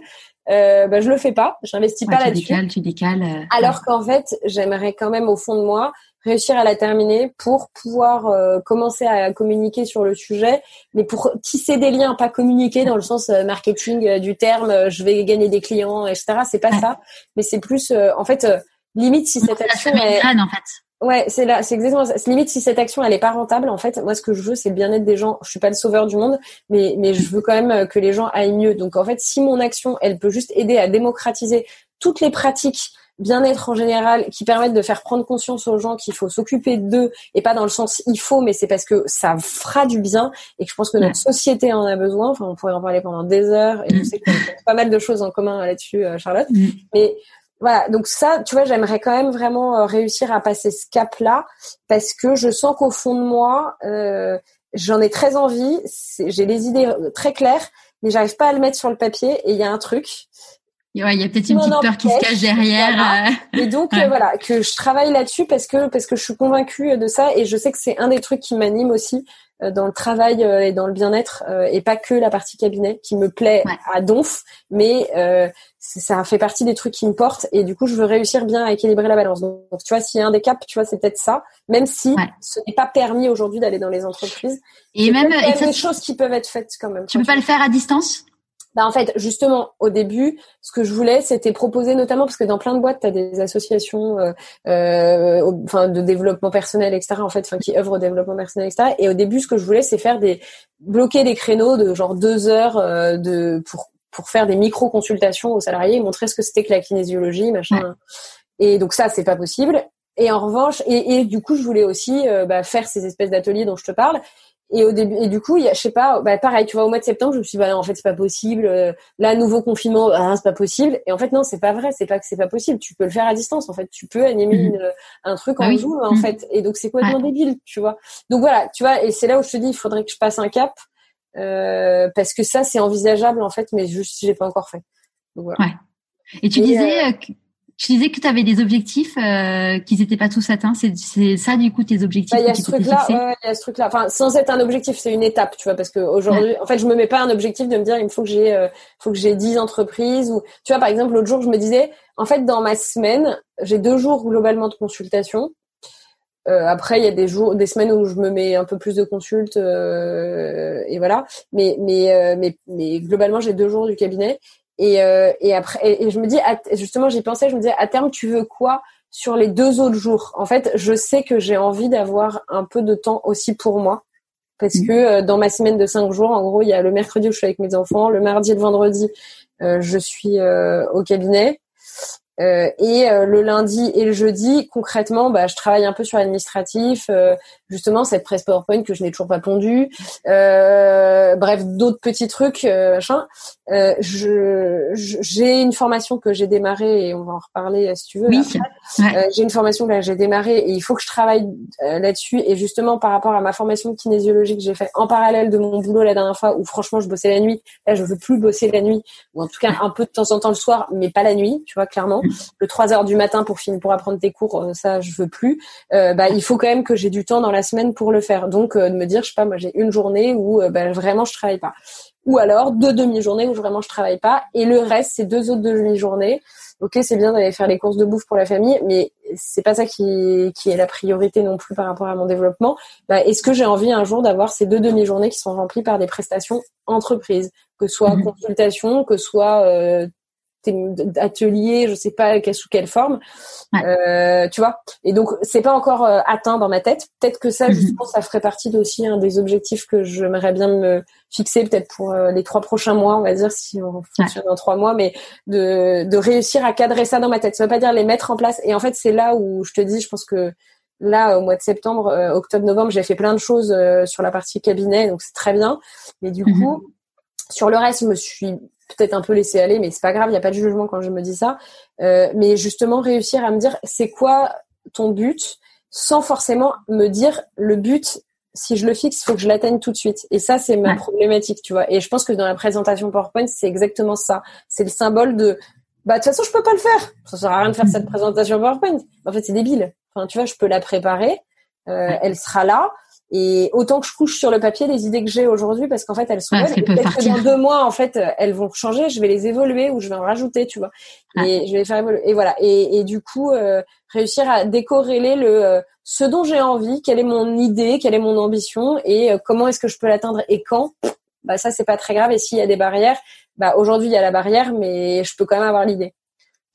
euh, bah je le fais pas, j'investis pas là-dessus. Tu décales, tu décales. Euh, Alors qu'en fait, j'aimerais quand même au fond de moi réussir à la terminer pour pouvoir euh, commencer à communiquer sur le sujet, mais pour tisser des liens, pas communiquer dans le sens euh, marketing euh, du terme, je vais gagner des clients, etc. C'est pas ça, mais c'est plus, en fait, limite si cette action est... en fait. Ouais, c'est là, c'est exactement ça. Limite, si cette action elle est pas rentable, en fait, moi ce que je veux, c'est le bien-être des gens. Je suis pas le sauveur du monde, mais mais je veux quand même que les gens aillent mieux. Donc en fait, si mon action, elle peut juste aider à démocratiser toutes les pratiques bien-être en général qui permettent de faire prendre conscience aux gens qu'il faut s'occuper d'eux et pas dans le sens il faut mais c'est parce que ça fera du bien et que je pense que notre société en a besoin enfin on pourrait en parler pendant des heures et je sais qu'on a pas mal de choses en commun là-dessus euh, Charlotte mm. mais voilà, donc ça, tu vois, j'aimerais quand même vraiment euh, réussir à passer ce cap-là parce que je sens qu'au fond de moi, euh, j'en ai très envie, j'ai des idées très claires, mais j'arrive pas à le mettre sur le papier. Et il y a un truc, il y a peut-être une petite peur qui se cache derrière. Euh. Et donc euh, voilà, que je travaille là-dessus parce que parce que je suis convaincue de ça et je sais que c'est un des trucs qui m'anime aussi euh, dans le travail et dans le bien-être et pas que la partie cabinet qui me plaît à donf, mais ça fait partie des trucs qui me portent et du coup je veux réussir bien à équilibrer la balance. Donc tu vois, s'il y a un des caps, tu vois, c'est peut-être ça, même si ce n'est pas permis aujourd'hui d'aller dans les entreprises. Et même, il y a des choses qui peuvent être faites quand même. Tu peux pas le faire à distance? Bah en fait, justement, au début, ce que je voulais, c'était proposer notamment parce que dans plein de boîtes, tu as des associations, euh, euh, enfin de développement personnel, etc. En fait, enfin qui œuvrent au développement personnel, etc. Et au début, ce que je voulais, c'est faire des bloquer des créneaux de genre deux heures euh, de pour pour faire des micro consultations aux salariés, montrer ce que c'était que la kinésiologie, machin. Et donc ça, c'est pas possible. Et en revanche, et, et, du coup, je voulais aussi euh, bah, faire ces espèces d'ateliers dont je te parle. Et au début, et du coup, y a, je sais pas, bah pareil, tu vois, au mois de septembre, je me suis dit, bah en fait, c'est pas possible. Euh, là, nouveau confinement, ah, c'est pas possible. Et en fait, non, c'est pas vrai. C'est pas que c'est pas possible. Tu peux le faire à distance. En fait, tu peux animer mhm. une, un truc en ah Zoom, en mhm. fait. Et donc, c'est complètement débile, tu vois. Donc voilà, tu vois. Et c'est là où je te dis, il faudrait que je passe un cap euh, parce que ça, c'est envisageable en fait, mais juste, j'ai pas encore fait. Donc voilà. Ouais. Et tu disais, euh, euh tu disais que tu avais des objectifs euh, qui n'étaient pas tous atteints. C'est ça du coup tes objectifs bah, Il y a ce truc-là. il y a ce truc-là. Enfin, sans être un objectif, c'est une étape, tu vois, parce que aujourd'hui, en fait, je me mets pas un objectif de me dire il faut que j'ai, euh, faut que j'ai 10 entreprises ou, tu vois, par exemple, l'autre jour, je me disais, en fait, dans ma semaine, j'ai deux jours globalement de consultation. Euh, après, il y a des jours, des semaines où je me mets un peu plus de consultes euh, et voilà. Mais mais euh, mais mais globalement, j'ai deux jours du cabinet et, euh, et après, et, je me dis, justement, j'y pensais, je me disais, à terme, tu veux quoi sur les deux autres jours? En fait, je sais que j'ai envie d'avoir un peu de temps aussi pour moi. Parce mmh. que euh, dans ma semaine de cinq jours, en gros, il y a le mercredi où je suis avec mes enfants, le mardi et le vendredi, euh, je suis au cabinet. Euh, et euh, le lundi et le jeudi, concrètement, bah, je travaille un peu sur l'administratif, euh, justement cette presse PowerPoint que je n'ai toujours pas pondue, bref, d'autres petits trucs, machin. je j'ai une formation que j'ai démarrée et on va en reparler si tu veux. Oui. j'ai une formation que j'ai démarrée et il faut que je travaille là-dessus. Et justement par rapport à ma formation de kinésiologie que j'ai fait en parallèle de mon boulot la dernière fois, où franchement je bossais la nuit, là je veux plus bosser la nuit, ou en tout cas un peu de temps en temps le soir, mais pas la nuit, tu vois clairement le 3 heures du matin pour finir pour apprendre tes cours, euh, ça je veux plus. Euh, bah il faut quand même que j'ai du temps dans la semaine pour le faire. Donc euh, de me dire, je sais pas, moi j'ai une journée où bah, vraiment je travaille pas, ou alors deux demi-journées où vraiment je travaille pas, et le reste c'est deux autres demi-journées. Ok, c'est bien d'aller faire les courses de bouffe pour la famille, mais c'est pas ça qui, qui est la priorité non plus par rapport à mon développement. Bah, est-ce que j'ai envie un jour d'avoir ces deux demi-journées qui sont remplies par des prestations entreprises, que ce soit mmh consultation, que ce soit ateliers, je sais pas sous quelle forme, euh, tu vois. Et donc c'est pas encore euh, atteint dans ma tête. Peut-être que ça, mhm. justement, ça ferait partie aussi un des objectifs que j'aimerais bien me fixer, peut-être pour euh, les trois prochains mois, on va dire, si on fonctionne dans trois mois, mais de, de réussir à cadrer ça dans ma tête. Ça veut pas dire les mettre en place. Et en fait, c'est là où je te dis, je pense que là, au mois de septembre, octobre, novembre, j'ai fait plein de choses sur la partie cabinet, donc c'est très bien. Mais du mhm. coup, sur le reste, je me suis peut-être un peu laisser aller, mais c'est pas grave, il n'y a pas de jugement quand je me dis ça. Euh, mais justement, réussir à me dire c'est quoi ton but, sans forcément me dire le but. Si je le fixe, il faut que je l'atteigne tout de suite. Et ça, c'est ma problématique, tu vois. Et je pense que dans la présentation PowerPoint, c'est exactement ça. C'est le symbole de bah de toute façon je peux pas le faire. Ça sert à rien de faire cette présentation PowerPoint. En fait c'est débile. Enfin tu vois, je peux la préparer, euh, elle sera là. Et autant que je couche sur le papier les idées que j'ai aujourd'hui, parce qu'en fait elles sont bonnes. Peut-être que dans deux mois, en fait, elles vont changer. Je vais les évoluer ou je vais en rajouter, tu vois. Et je vais les faire évoluer. Et voilà. Et, et du coup, euh, réussir à décorréler le euh, ce dont j'ai envie, quelle est mon idée, quelle est mon ambition et euh, comment est-ce que je peux l'atteindre et quand. Bah ça c'est pas très grave. Et s'il y a des barrières, bah aujourd'hui il y a la barrière, mais je peux quand même avoir l'idée.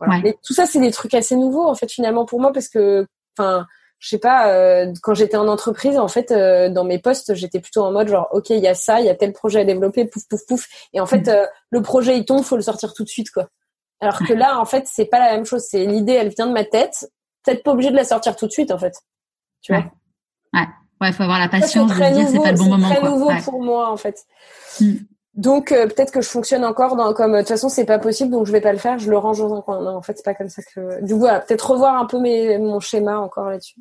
Voilà. Mais tout ça c'est des trucs assez nouveaux en fait finalement pour moi parce que enfin je sais pas, euh, quand j'étais en entreprise, en fait, euh, dans mes postes, j'étais plutôt en mode genre, ok, il y a ça, il y a tel projet à développer, pouf, pouf, pouf. Et en fait, mm. euh, le projet il tombe, faut le sortir tout de suite, quoi. Alors que là, en fait, c'est pas la même chose. C'est l'idée, elle vient de ma tête. Peut-être pas obligé de la sortir tout de suite, en fait. Tu vois? Ouais. Ouais, faut avoir la patience de dire c'est pas le bon moment. C'est très nouveau pour moi, en fait. Mm. Donc peut-être que je fonctionne encore dans comme de toute façon c'est pas possible donc je vais pas le faire je le range dans un coin non en fait c'est pas comme ça que du coup voilà peut-être revoir un peu mes mon schéma encore là-dessus.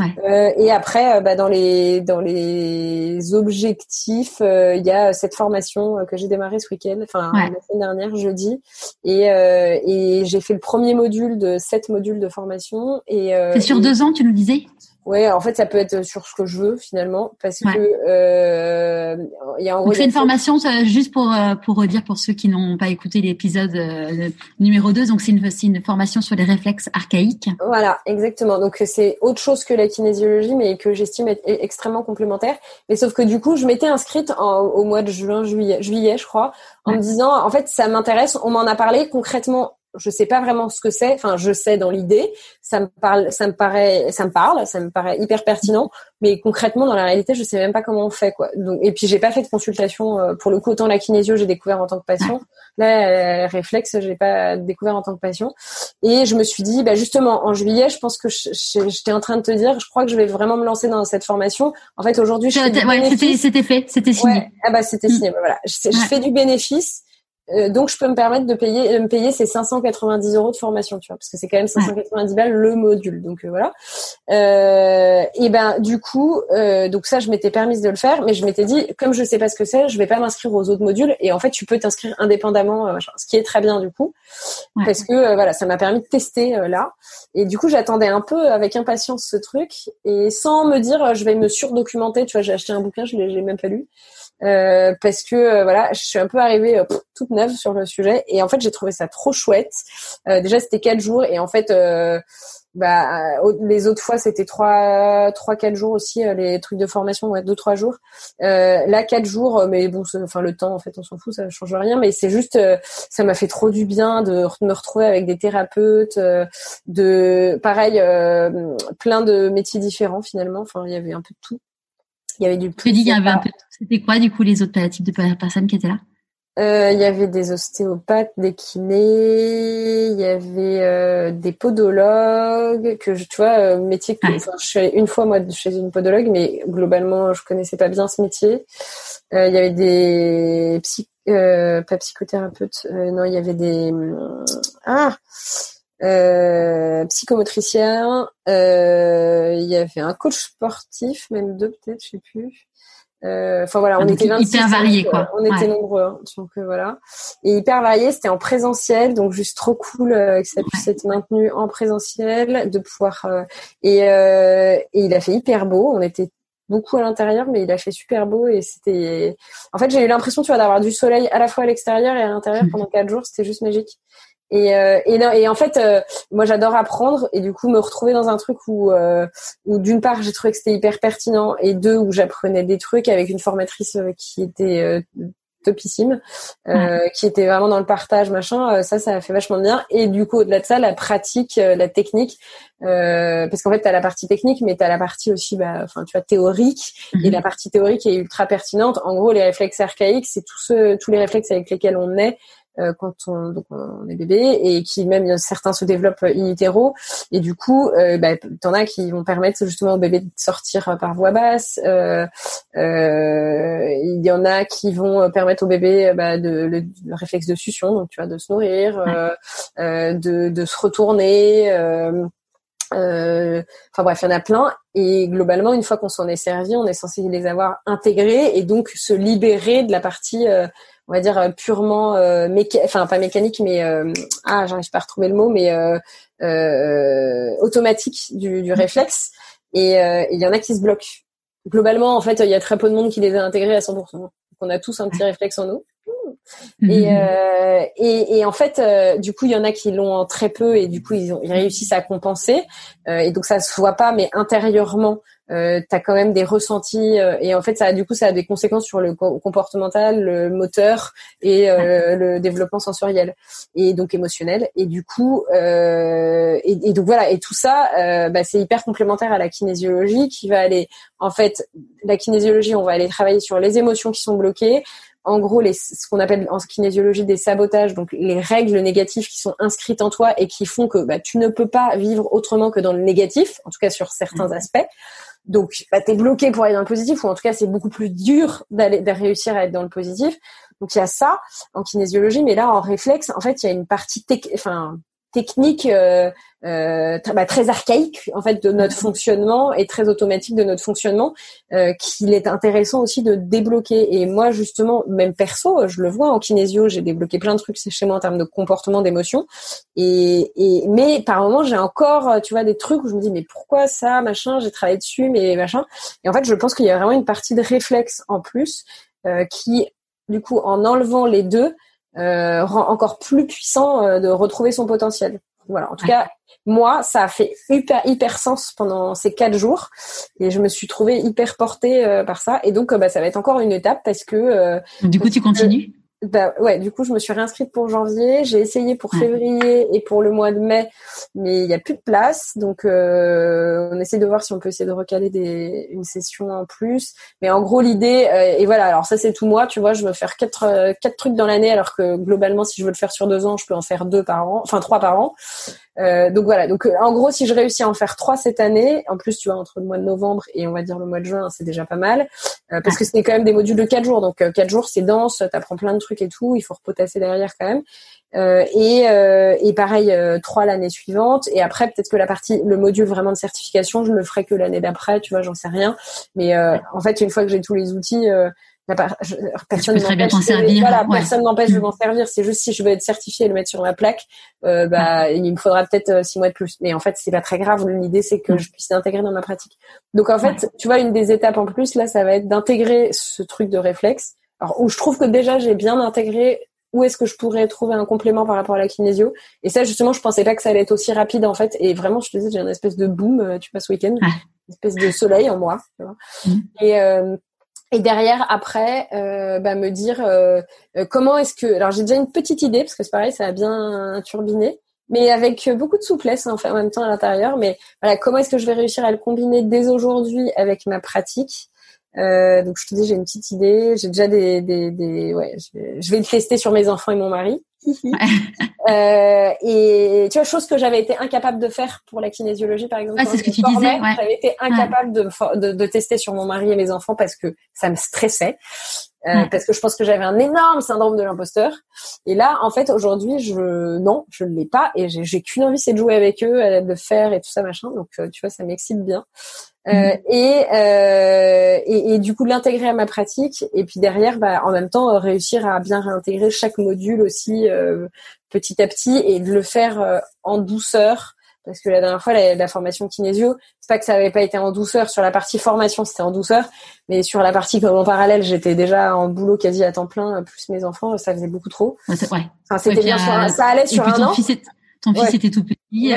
Euh, et après, euh, bah, dans les dans les objectifs, euh, il y a cette formation que j'ai démarrée ce week-end, enfin la semaine dernière, jeudi, et et j'ai fait le premier module de sept modules de formation. Et c'est sur deux ans, tu nous disais? Ouais, en fait, ça peut être sur ce que je veux finalement, parce que euh, il y a en Donc, c'est une formation juste pour euh, pour dire pour ceux qui n'ont pas écouté l'épisode euh, numéro 2, donc c'est une c'est une formation sur les réflexes archaïques. Voilà, exactement. Donc c'est autre chose que la kinésiologie, mais que j'estime être e-, extrêmement complémentaire. Mais sauf que du coup, je m'étais inscrite au mois de juin, juillet, juillet, je crois, en me disant, en fait, ça m'intéresse. On m'en a parlé concrètement je sais pas vraiment ce que c'est. Enfin, je sais dans l'idée. Ça me parle, ça me paraît, ça me parle, ça me paraît hyper pertinent. Mais concrètement, dans la réalité, je sais même pas comment on fait, quoi. Donc, et puis j'ai pas fait de consultation euh, pour le coup. Autant la kinésio, j'ai découvert en tant que patient. Là, euh, réflexe, j'ai pas découvert en tant que patient. Et je me suis dit, bah justement, en juillet, je pense que j'étais en train de te dire, je crois que je vais vraiment me lancer dans cette formation. En fait, aujourd'hui, je ouais, c'était fait, c'était signé. Ouais, ah bah c'était signé. Bah, voilà, je, je fais du bénéfice euh, donc je peux me permettre de payer me payer ces 590 euros de formation tu vois parce que c'est quand même 590 balles le module donc euh, voilà. Euh, et ben du coup euh, donc ça je m'étais permise de le faire mais je m'étais dit comme je sais pas ce que c'est je vais pas m'inscrire aux autres modules et en fait tu peux t'inscrire indépendamment ce qui est très bien du coup parce que voilà ça m'a permis de tester là. Et du coup j'attendais un peu avec impatience ce truc et sans me dire je vais me surdocumenter tu vois j'ai acheté un bouquin je l'ai même pas lu euh, parce que euh, voilà, je suis un peu arrivée euh, toute neuve sur le sujet et en fait j'ai trouvé ça trop chouette. déjà c'était quatre jours et en fait bah les autres fois c'était trois trois quatre jours aussi les trucs de formation ouais deux trois jours. Là quatre jours mais bon enfin le temps en fait on s'en fout ça change rien mais c'est juste ça m'a fait trop du bien de me retrouver avec des thérapeutes de pareil plein de métiers différents finalement. Enfin il y avait un peu de tout il y avait du il y avait un peu c'était quoi du coup les autres types de personnes qui étaient là? Euh, il y avait des ostéopathes, des kinés, il y avait euh, des podologues, que je, tu vois, euh, métier que je suis allée une fois moi chez une podologue, mais globalement je connaissais pas bien ce métier. il y avait des psy, pas psychothérapeutes, non, il y avait des ah psychomotriciens, il y avait un coach sportif, même deux peut-être, je sais plus. Euh, enfin voilà, on était 26, hyper varié quoi. On était nombreux, hein, donc euh, voilà. Et hyper varié, c'était en présentiel, donc juste trop cool euh, que ça puisse être maintenu en présentiel, de pouvoir. et, et il a fait hyper beau. On était beaucoup à l'intérieur, mais il a fait super beau et c'était. En fait, j'ai eu l'impression, tu vois, d'avoir du soleil à la fois à l'extérieur et à l'intérieur pendant quatre jours. C'était juste magique. Et, euh, et, et, en fait, euh, moi j'adore apprendre et du coup me retrouver dans un truc où, euh, où d'une part j'ai trouvé que c'était hyper pertinent et deux où j'apprenais des trucs avec une formatrice qui était topissime, qui était vraiment dans le partage machin. ça, ça a fait vachement bien. Et du coup au-delà de ça, la pratique, la technique, parce qu'en fait t'as la partie technique, mais t'as la partie aussi, bah, enfin tu vois théorique et mhm. la partie théorique est ultra pertinente. En gros, les réflexes archaïques, c'est tous tous les réflexes avec lesquels on est euh, quand on, donc on est bébé et qui même certains se développent in utero. Et du coup euh, bah, t'en as qui vont permettre justement au bébé de sortir par voie basse. Euh, euh, il y en a qui vont permettre au bébé bah, de le, réflexe de succion donc tu vois de se nourrir euh, de, de se retourner enfin bref, il y en a plein. Et globalement, une fois qu'on s'en est servi, on est censé les avoir intégrés et donc se libérer de la partie on va dire purement mécanique, enfin pas mécanique, mais ah, j'arrive pas à retrouver le mot, mais automatique du, du réflexe. Et il y en a qui se bloquent. Globalement, en fait, il y a très peu de monde qui les a intégrés à 100%. Donc, on a tous un petit réflexe en nous. Mhm. Et, euh, et, et, en fait, euh, du coup, il y en a qui l'ont très peu et du coup, ils, ont, ils réussissent à compenser. Euh, et donc, ça se voit pas, mais intérieurement, euh, tu as quand même des ressentis. Euh, et en fait, ça, du coup, ça a des conséquences sur le comportemental, le moteur et euh, le développement sensoriel et donc émotionnel. Et du coup, et, et, donc voilà. Et tout ça, bah, c'est hyper complémentaire à la kinésiologie qui va aller. En fait, la kinésiologie, on va aller travailler sur les émotions qui sont bloquées en gros les, ce qu'on appelle en kinésiologie des sabotages, donc les règles négatives qui sont inscrites en toi et qui font que bah, tu ne peux pas vivre autrement que dans le négatif, en tout cas sur certains aspects. Donc, bah, tu bloqué pour aller dans le positif, ou en tout cas, c'est beaucoup plus dur d'aller de réussir à être dans le positif. Donc, il y a ça en kinésiologie, mais là, en réflexe, en fait, il y a une partie, enfin, technique euh, euh, bah, très archaïque en fait de notre fonctionnement et très automatique de notre fonctionnement euh, qu'il est intéressant aussi de débloquer. Et moi justement même perso je le vois en kinésio j'ai débloqué plein de trucs chez moi en termes de comportement d'émotion. Et, et mais par moment j'ai encore tu vois des trucs où je me dis mais pourquoi ça machin j'ai travaillé dessus mais machin. Et en fait je pense qu'il y a vraiment une partie de réflexe en plus euh, qui du coup en enlevant les deux euh, rend encore plus puissant euh, de retrouver son potentiel. Voilà. En tout cas, moi, ça a fait hyper hyper sens pendant ces quatre jours et je me suis trouvée hyper portée euh, par ça. Et donc, bah, ça va être encore une étape parce que. du coup, tu continues? Bah ouais, du coup, je me suis réinscrite pour janvier. J'ai essayé pour février et pour le mois de mai, mais il n'y a plus de place. Donc, euh, on essaie de voir si on peut essayer de recaler des, une session en plus. Mais en gros, l'idée, euh, et voilà, alors ça c'est tout moi, tu vois, je veux faire quatre, euh, quatre trucs dans l'année, alors que globalement, si je veux le faire sur deux ans, je peux en faire deux par an, enfin trois par an. Euh, donc voilà, donc en gros, si je réussis à en faire trois cette année, en plus tu vois entre le mois de novembre et on va dire le mois de juin, c'est déjà pas mal, parce que c'est quand même des modules de quatre jours, donc quatre jours c'est dense, t'apprends plein de trucs et tout, il faut repotasser derrière quand même. et, et pareil trois l'année suivante, et après peut-être que la partie, le module vraiment de certification, je le ferai que l'année d'après, tu vois, j'en sais rien. Mais en fait, une fois que j'ai tous les outils personne n'empêche voilà, personne n'empêche de m'en servir. C'est juste si je veux être certifié et le mettre sur ma plaque euh, bah il me faudra peut-être euh, six mois de plus. Mais en fait c'est pas très grave. L'idée c'est que mm. je puisse l'intégrer dans ma pratique. Donc en fait tu vois une des étapes en plus là ça va être d'intégrer ce truc de réflexe alors où je trouve que déjà j'ai bien intégré où est-ce que je pourrais trouver un complément par rapport à la kinésio et ça justement je pensais pas que ça allait être aussi rapide en fait et vraiment je te disais j'ai une espèce de boom euh, tu passes week-end une espèce de soleil en moi tu vois. Mm. et euh, et derrière, après, euh, bah, me dire euh, euh, comment est-ce que... Alors j'ai déjà une petite idée, parce que c'est pareil, ça a bien turbiné, mais avec beaucoup de souplesse en, fait, en même temps à l'intérieur. Mais voilà, comment est-ce que je vais réussir à le combiner dès aujourd'hui avec ma pratique Donc je te dis, j'ai une petite idée, j'ai déjà des... des, des ouais, je vais le tester sur mes enfants et mon mari. euh, et tu vois, chose que j'avais été incapable de faire pour la kinésiologie, par exemple. Ah, c'est ce que tu disais. J'avais été incapable de, de, de, tester sur mon mari et mes enfants parce que ça me stressait. Euh, parce que je pense que j'avais un énorme syndrome de l'imposteur. Et là, en fait, aujourd'hui, je non, je ne l'ai pas et j'ai qu'une envie, c'est de jouer avec eux, de le faire et tout ça machin. Donc, euh, tu vois, ça m'excite bien. Euh, mhm. et, euh, et, et, du coup l'intégrer à ma pratique et puis derrière bah, en même temps réussir à bien réintégrer chaque module aussi euh, petit à petit et de le faire en douceur parce que la dernière fois la, la formation kinésio c'est pas que ça avait pas été en douceur sur la partie formation c'était en douceur mais sur la partie comme en parallèle j'étais déjà en boulot quasi à temps plein plus mes enfants ça faisait beaucoup trop ouais, enfin, c'était bien ça allait sur un an ton fils était tout petit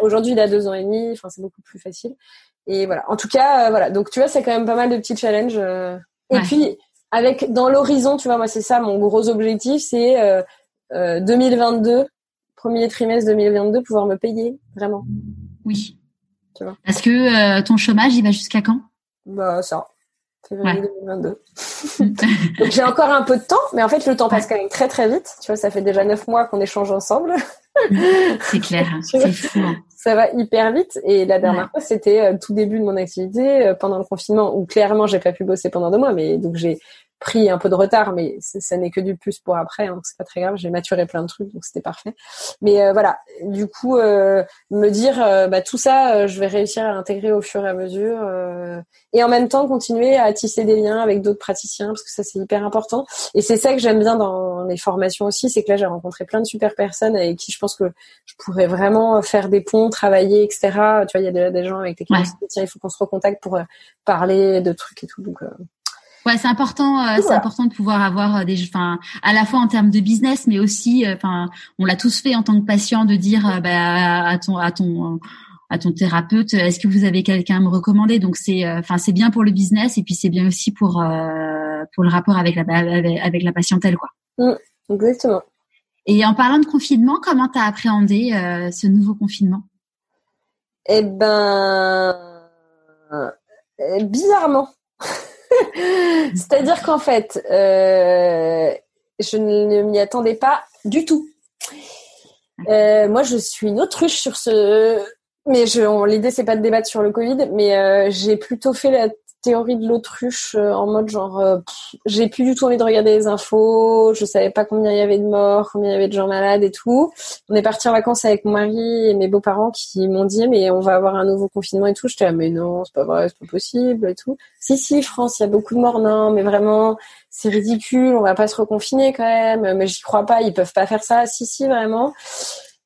aujourd'hui il a deux ans et demi enfin c'est beaucoup plus facile et voilà. En tout cas, euh, voilà. Donc tu vois, c'est quand même pas mal de petits challenges. Euh. Et puis avec dans l'horizon, tu vois, moi c'est ça mon gros objectif, c'est euh, 2022, euh, premier trimestre 2022, pouvoir me payer vraiment. Oui. Tu vois. Parce que ton chômage, il va jusqu'à quand? Bah ça. Février 2022. Donc j'ai encore un peu de temps, mais en fait le temps passe quand même très très vite. Tu vois, ça fait déjà neuf mois qu'on échange ensemble. c'est clair, c'est fou. Hein ça va hyper vite. Et la dernière fois, c'était euh, tout début de mon activité euh, pendant le confinement où clairement j'ai pas pu bosser pendant deux mois, mais donc j'ai pris un peu de retard, mais ça n'est que du plus pour après, hein, donc c'est pas très grave. J'ai maturé plein de trucs, donc c'était parfait. Mais euh, voilà, du coup, euh, me dire, bah, tout ça, je vais réussir à l'intégrer au fur et à mesure, et en même temps continuer à tisser des liens avec d'autres praticiens, parce que ça c'est hyper important. Et c'est ça que j'aime bien dans les formations aussi, c'est que là j'ai rencontré plein de super personnes avec qui je pense que je pourrais vraiment faire des ponts, travailler, etc. Tu vois, il y a déjà des gens avec lesquels ouais. tiens, il faut qu'on se recontacte pour parler de trucs et tout. Donc Ouais, c'est important. Euh, c'est important de pouvoir avoir euh, des, enfin, à la fois en termes de business, mais aussi, euh, enfin, on l'a tous fait en tant que patient de dire, bah, à ton, à ton, à ton thérapeute, est-ce que vous avez quelqu'un à me recommander? Donc c'est, enfin, c'est bien pour le business et puis c'est bien aussi pour pour le rapport avec la avec, la patientèle, quoi. Mmh, exactement. Et en parlant de confinement, comment t'as appréhendé ce nouveau confinement? Eh ben, bizarrement. C'est-à-dire qu'en fait, euh, je ne m'y attendais pas du tout. Euh, moi, je suis une autruche sur ce. Mais l'idée, c'est pas de débattre sur le Covid, mais euh, j'ai plutôt fait la théorie de l'autruche euh, en mode genre euh, j'ai plus du tout envie de regarder les infos, je savais pas combien il y avait de morts, combien il y avait de gens malades et tout. On est parti en vacances avec mon mari et mes beaux-parents qui m'ont dit mais on va avoir un nouveau confinement et tout. J'étais là mais non, c'est pas vrai, c'est pas possible et tout. Si si France, il y a beaucoup de morts non, mais vraiment c'est ridicule, on va pas se reconfiner quand même, mais j'y crois pas, ils peuvent pas faire ça. Si si vraiment.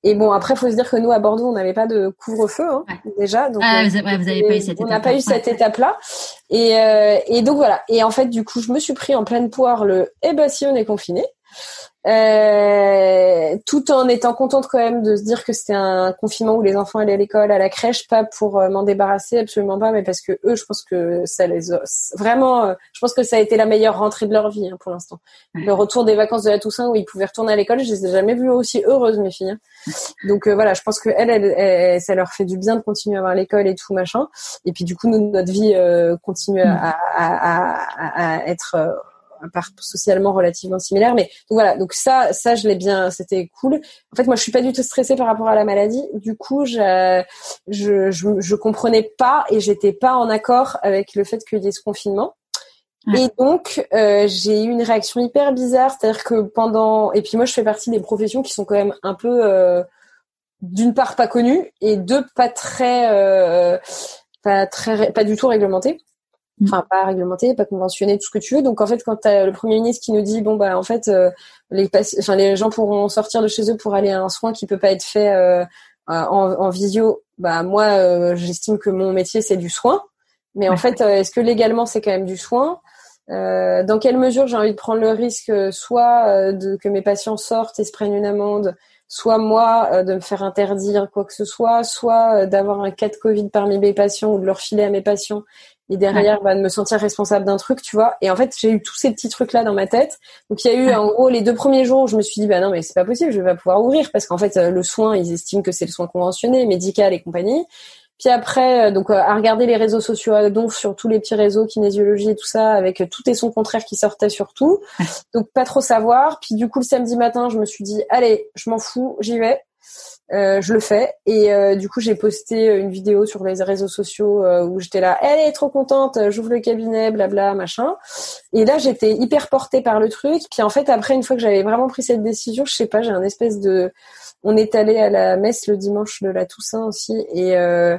Et bon, après, il faut se dire que nous, à Bordeaux, on n'avait pas de couvre-feu hein, déjà. Donc, ah, vous, avez pas eu cette étape. On n'a pas eu cette étape-là. Et, euh, et donc voilà. Et en fait, du coup, je me suis pris en pleine poire le « eh ben si on est confiné ». Euh, tout en étant contente quand même de se dire que c'était un confinement où les enfants allaient à l'école, à la crèche, pas pour euh, m'en débarrasser, absolument pas, mais parce que eux, je pense que ça les a... vraiment, euh, je pense que ça a été la meilleure rentrée de leur vie hein, pour l'instant. Le retour des vacances de la Toussaint où ils pouvaient retourner à l'école, je les ai jamais vues aussi heureuses mes filles. Hein. Donc voilà, je pense que elles, elles, ça leur fait du bien de continuer à avoir l'école et tout machin. Et puis du coup, nous, notre vie continue à, à, à, à être à part socialement relativement similaire mais donc voilà donc ça ça je l'ai bien c'était cool. En fait moi je suis pas du tout stressée par rapport à la maladie. Du coup je je je, je comprenais pas et j'étais pas en accord avec le fait qu'il y ait ce confinement. Et donc, euh, j'ai eu une réaction hyper bizarre, c'est-à-dire que pendant et puis moi je fais partie des professions qui sont quand même un peu euh, d'une part pas connues et deux pas très euh, pas très pas du tout réglementées. Mm. enfin pas réglementé, pas conventionné, tout ce que tu veux. Donc en fait, quand tu as le premier ministre qui nous dit bon bah en fait euh, les enfin les gens pourront sortir de chez eux pour aller à un soin qui peut pas être fait euh, en, en, visio, bah moi euh, j'estime que mon métier c'est du soin. Mais en fait, est-ce que légalement c'est quand même du soin? Dans quelle mesure j'ai envie de prendre le risque soit de que mes patients sortent et se prennent une amende, soit moi de me faire interdire quoi que ce soit, soit d'avoir un cas de Covid parmi mes patients ou de leur filer à mes patients et derrière bah, de me sentir responsable d'un truc tu vois. Et en fait j'ai eu tous ces petits trucs là dans ma tête. Donc il y a eu en gros les deux premiers jours où je me suis dit bah non mais c'est pas possible je vais pas pouvoir ouvrir. Parce qu'en fait euh, le soin ils estiment que c'est le soin conventionné médical et compagnie. Puis après euh, donc euh, à regarder les réseaux sociaux à donf sur tous les petits réseaux kinésiologie et tout ça avec tout et son contraire qui sortait surtout donc pas trop savoir. Puis du coup le samedi matin je me suis dit allez je m'en fous j'y vais euh, je le fais et euh, du coup j'ai posté une vidéo sur les réseaux sociaux euh, où j'étais là elle est trop contente j'ouvre le cabinet blabla machin et là j'étais hyper portée par le truc puis en fait après une fois que j'avais vraiment pris cette décision je sais pas j'ai un espèce de on est allé à la messe le dimanche de la Toussaint aussi et, euh,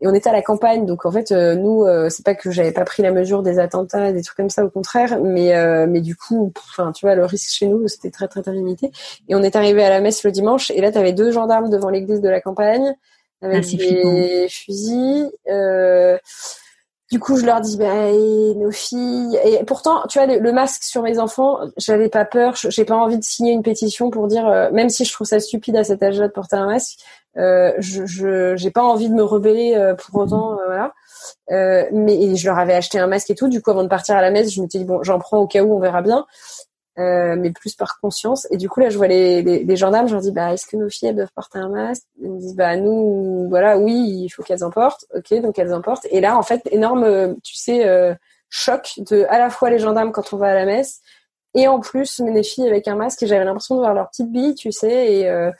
et on était à la campagne. Donc en fait, euh, nous, euh, c'est pas que j'avais pas pris la mesure des attentats, des trucs comme ça, au contraire. Mais mais du coup, enfin tu vois, le risque chez nous c'était très très très limité. Et on est arrivé à la messe le dimanche et là tu avais deux gendarmes devant l'église de la campagne avec ah, des fusils. Du coup, je leur dis, bah, nos filles. Et pourtant, tu vois, le, masque sur mes enfants, j'avais pas peur. J'ai pas envie de signer une pétition pour dire, euh, même si je trouve ça stupide à cet âge-là de porter un masque, euh, je j'ai pas envie de me rebeller euh, pour autant, voilà. mais je leur avais acheté un masque et tout. Du coup, avant de partir à la messe, je me suis dit bon, j'en prends au cas où, on verra bien. Euh, mais plus par conscience. Et du coup, là, je vois les, les, les gendarmes, je leur dis, bah, est-ce que nos filles, elles doivent porter un masque? Ils me disent, bah, nous, voilà, oui, il faut qu'elles en portent. Ok, donc elles en portent. Et là, en fait, énorme, tu sais, euh, choc de à la fois les gendarmes quand on va à la messe, et en plus, mes filles avec un masque, et j'avais l'impression de voir leur petite bille, tu sais, et... Euh,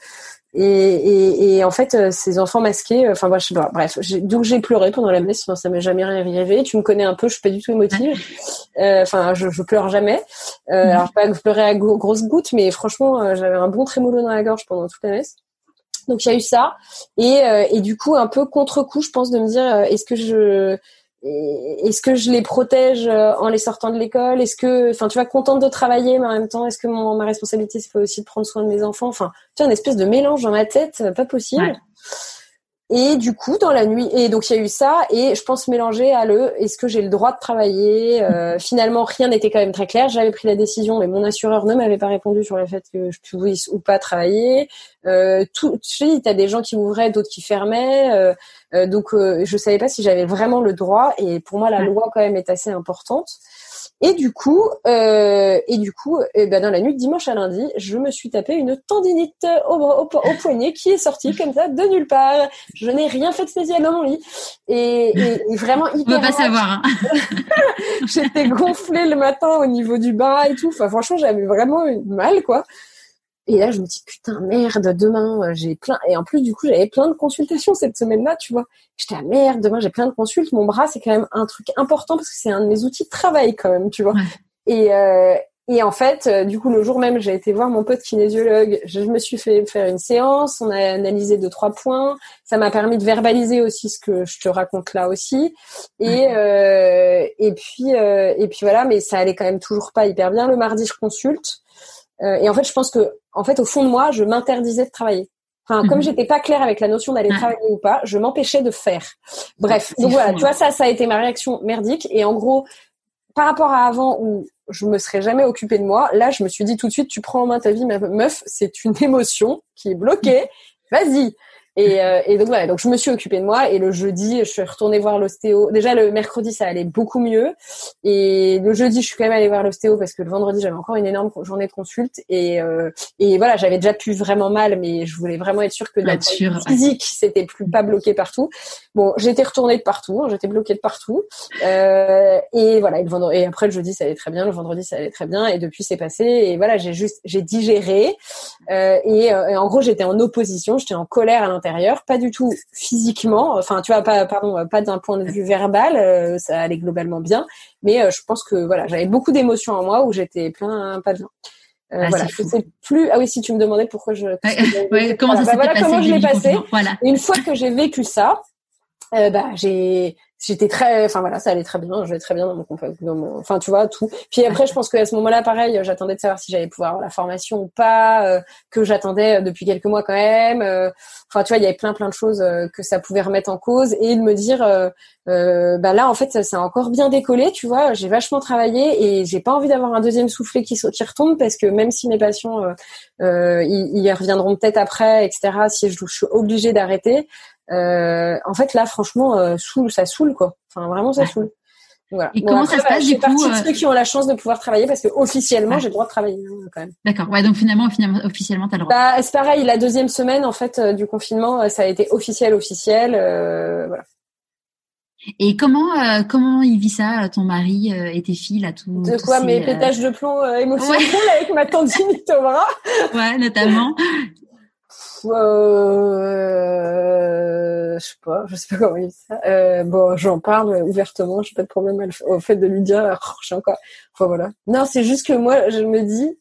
Et, et, et, en fait, euh, ces enfants masqués, euh, enfin bref, bref donc j'ai pleuré pendant la messe. Enfin, ça m'est jamais arrivé. Tu me connais un peu, je suis pas du tout émotive. Euh, enfin, je, je pleure jamais. Alors pas pleurer à grosses gouttes, mais franchement, j'avais un bon trémolo dans la gorge pendant toute la messe. Donc il y a eu ça, et, et du coup un peu contre coup, je pense de me dire, est-ce que je est-ce que je les protège euh, en les sortant de l'école? Est-ce que, enfin, tu vois, contente de travailler, mais en même temps, est-ce que mon, ma responsabilité, c'est pas aussi de prendre soin de mes enfants? Enfin, tu vois, une espèce de mélange dans ma tête, euh, pas possible. Et du coup, dans la nuit, et donc il y a eu ça, et je pense mélanger à le, est-ce que j'ai le droit de travailler? Euh, Finalement, rien n'était quand même très clair. J'avais pris la décision, mais mon assureur ne m'avait pas répondu sur le fait que je puisse ou pas travailler. Euh, tout, tu sais, t'as des gens qui ouvraient, d'autres qui fermaient. Euh, euh donc, euh, je savais pas si j'avais vraiment le droit. Et pour moi, la loi quand même est assez importante. Et du coup, euh, et du coup, eh ben dans la nuit de dimanche à lundi, je me suis tapé une tendinite au, au, poignet qui est sortie comme ça de nulle part. Je n'ai rien fait de spécial dans mon lit et, et, vraiment hyper. On va pas savoir. Hein. J'étais gonflée le matin au niveau du bas et tout. Enfin, franchement, j'avais vraiment mal, quoi. Et là, je me dis putain merde, demain euh, j'ai plein. Et en plus, du coup, j'avais plein de consultations cette semaine-là, tu vois. J'étais à merde, demain j'ai plein de consultes. Mon bras, c'est quand même un truc important parce que c'est un de mes outils de travail quand même, tu vois. Et euh, et en fait, euh, du coup, le jour même, j'ai été voir mon pote kinésiologue. Je me suis fait faire une séance. On a analysé deux trois points. Ça m'a permis de verbaliser aussi ce que je te raconte là aussi. Et euh, et puis euh, et puis voilà, mais ça allait quand même toujours pas hyper bien. Le mardi, je consulte. Euh, et en fait, je pense que, en fait, au fond de moi, je m'interdisais de travailler. Enfin, comme mhm. j'étais pas claire avec la notion d'aller travailler ou pas, je m'empêchais de faire. Bref, donc voilà, tu vois, ça, ça a été ma réaction merdique. Et en gros, par rapport à avant où je me serais jamais occupée de moi, là, je me suis dit tout de suite, tu prends en main ta vie, ma meuf, c'est une émotion qui est bloquée. Vas-y. Et, euh, et, donc voilà, donc je me suis occupée de moi. Et le jeudi, je suis retournée voir l'ostéo. Déjà le mercredi, ça allait beaucoup mieux. Et le jeudi, je suis quand même allée voir l'ostéo parce que le vendredi, j'avais encore une énorme journée de consulte. Et euh, et voilà, j'avais déjà pu vraiment mal, mais je voulais vraiment être sûre que la physique, c'était plus pas bloqué partout. Bon, j'étais retournée de partout, hein, j'étais bloquée de partout. Euh, et voilà. Et, le vendredi, et après le jeudi, ça allait très bien, le vendredi, ça allait très bien. Et depuis c'est passé. Et voilà, j'ai juste j'ai digéré. Euh, et, euh, et en gros, j'étais en opposition, j'étais en colère à l'intérieur pas du tout physiquement. Enfin, tu vois, pas, pardon, pas d'un point de vue verbal, euh, ça allait globalement bien. Mais euh, je pense que voilà, j'avais beaucoup d'émotions en moi où j'étais plein pas bien. Euh, ah, voilà, je sais plus. Ah oui, si tu me demandais pourquoi je. comment ça voilà, passé, comment je l'ai passé. Voilà. Une fois que j'ai vécu ça, bah j'ai j'étais très enfin voilà ça allait très bien j'allais très bien dans mon, enfin tu vois tout. Puis après je pense qu'à ce moment-là pareil j'attendais de savoir si j'allais pouvoir avoir la formation ou pas euh, que j'attendais depuis quelques mois quand même euh, enfin tu vois il y avait plein plein de choses euh, que ça pouvait remettre en cause et de me dire bah là en fait ça, ça, a encore bien décollé tu vois j'ai vachement travaillé et j'ai pas envie d'avoir un deuxième soufflet qui qui retombe parce que même si mes patients ils, ils, reviendront peut-être après etc si je, je suis obligée d'arrêter euh, en fait, là, franchement, euh, ça saoule, quoi. Enfin, vraiment, ça saoule. Voilà. Et comment ça se passe du coup de ceux qui ont la chance de pouvoir travailler parce que officiellement j'ai le droit de travailler hein, quand même. D'accord. Ouais, donc finalement, finalement officiellement t'as le droit. Bah, c'est pareil. La deuxième semaine en fait euh, du confinement, ça a été officiel, officiel. voilà. Et comment comment il vit ça, ton mari et tes filles là tout De quoi mes pétages de plomb émotionnels avec ma tendinite au bras Ouais, notamment. Euh, je sais pas, je sais pas comment il dit ça. Euh, bon, j'en parle ouvertement, j'ai pas de problème au fait de lui dire, oh, je enfin voilà. Non, c'est juste que moi, je me dis,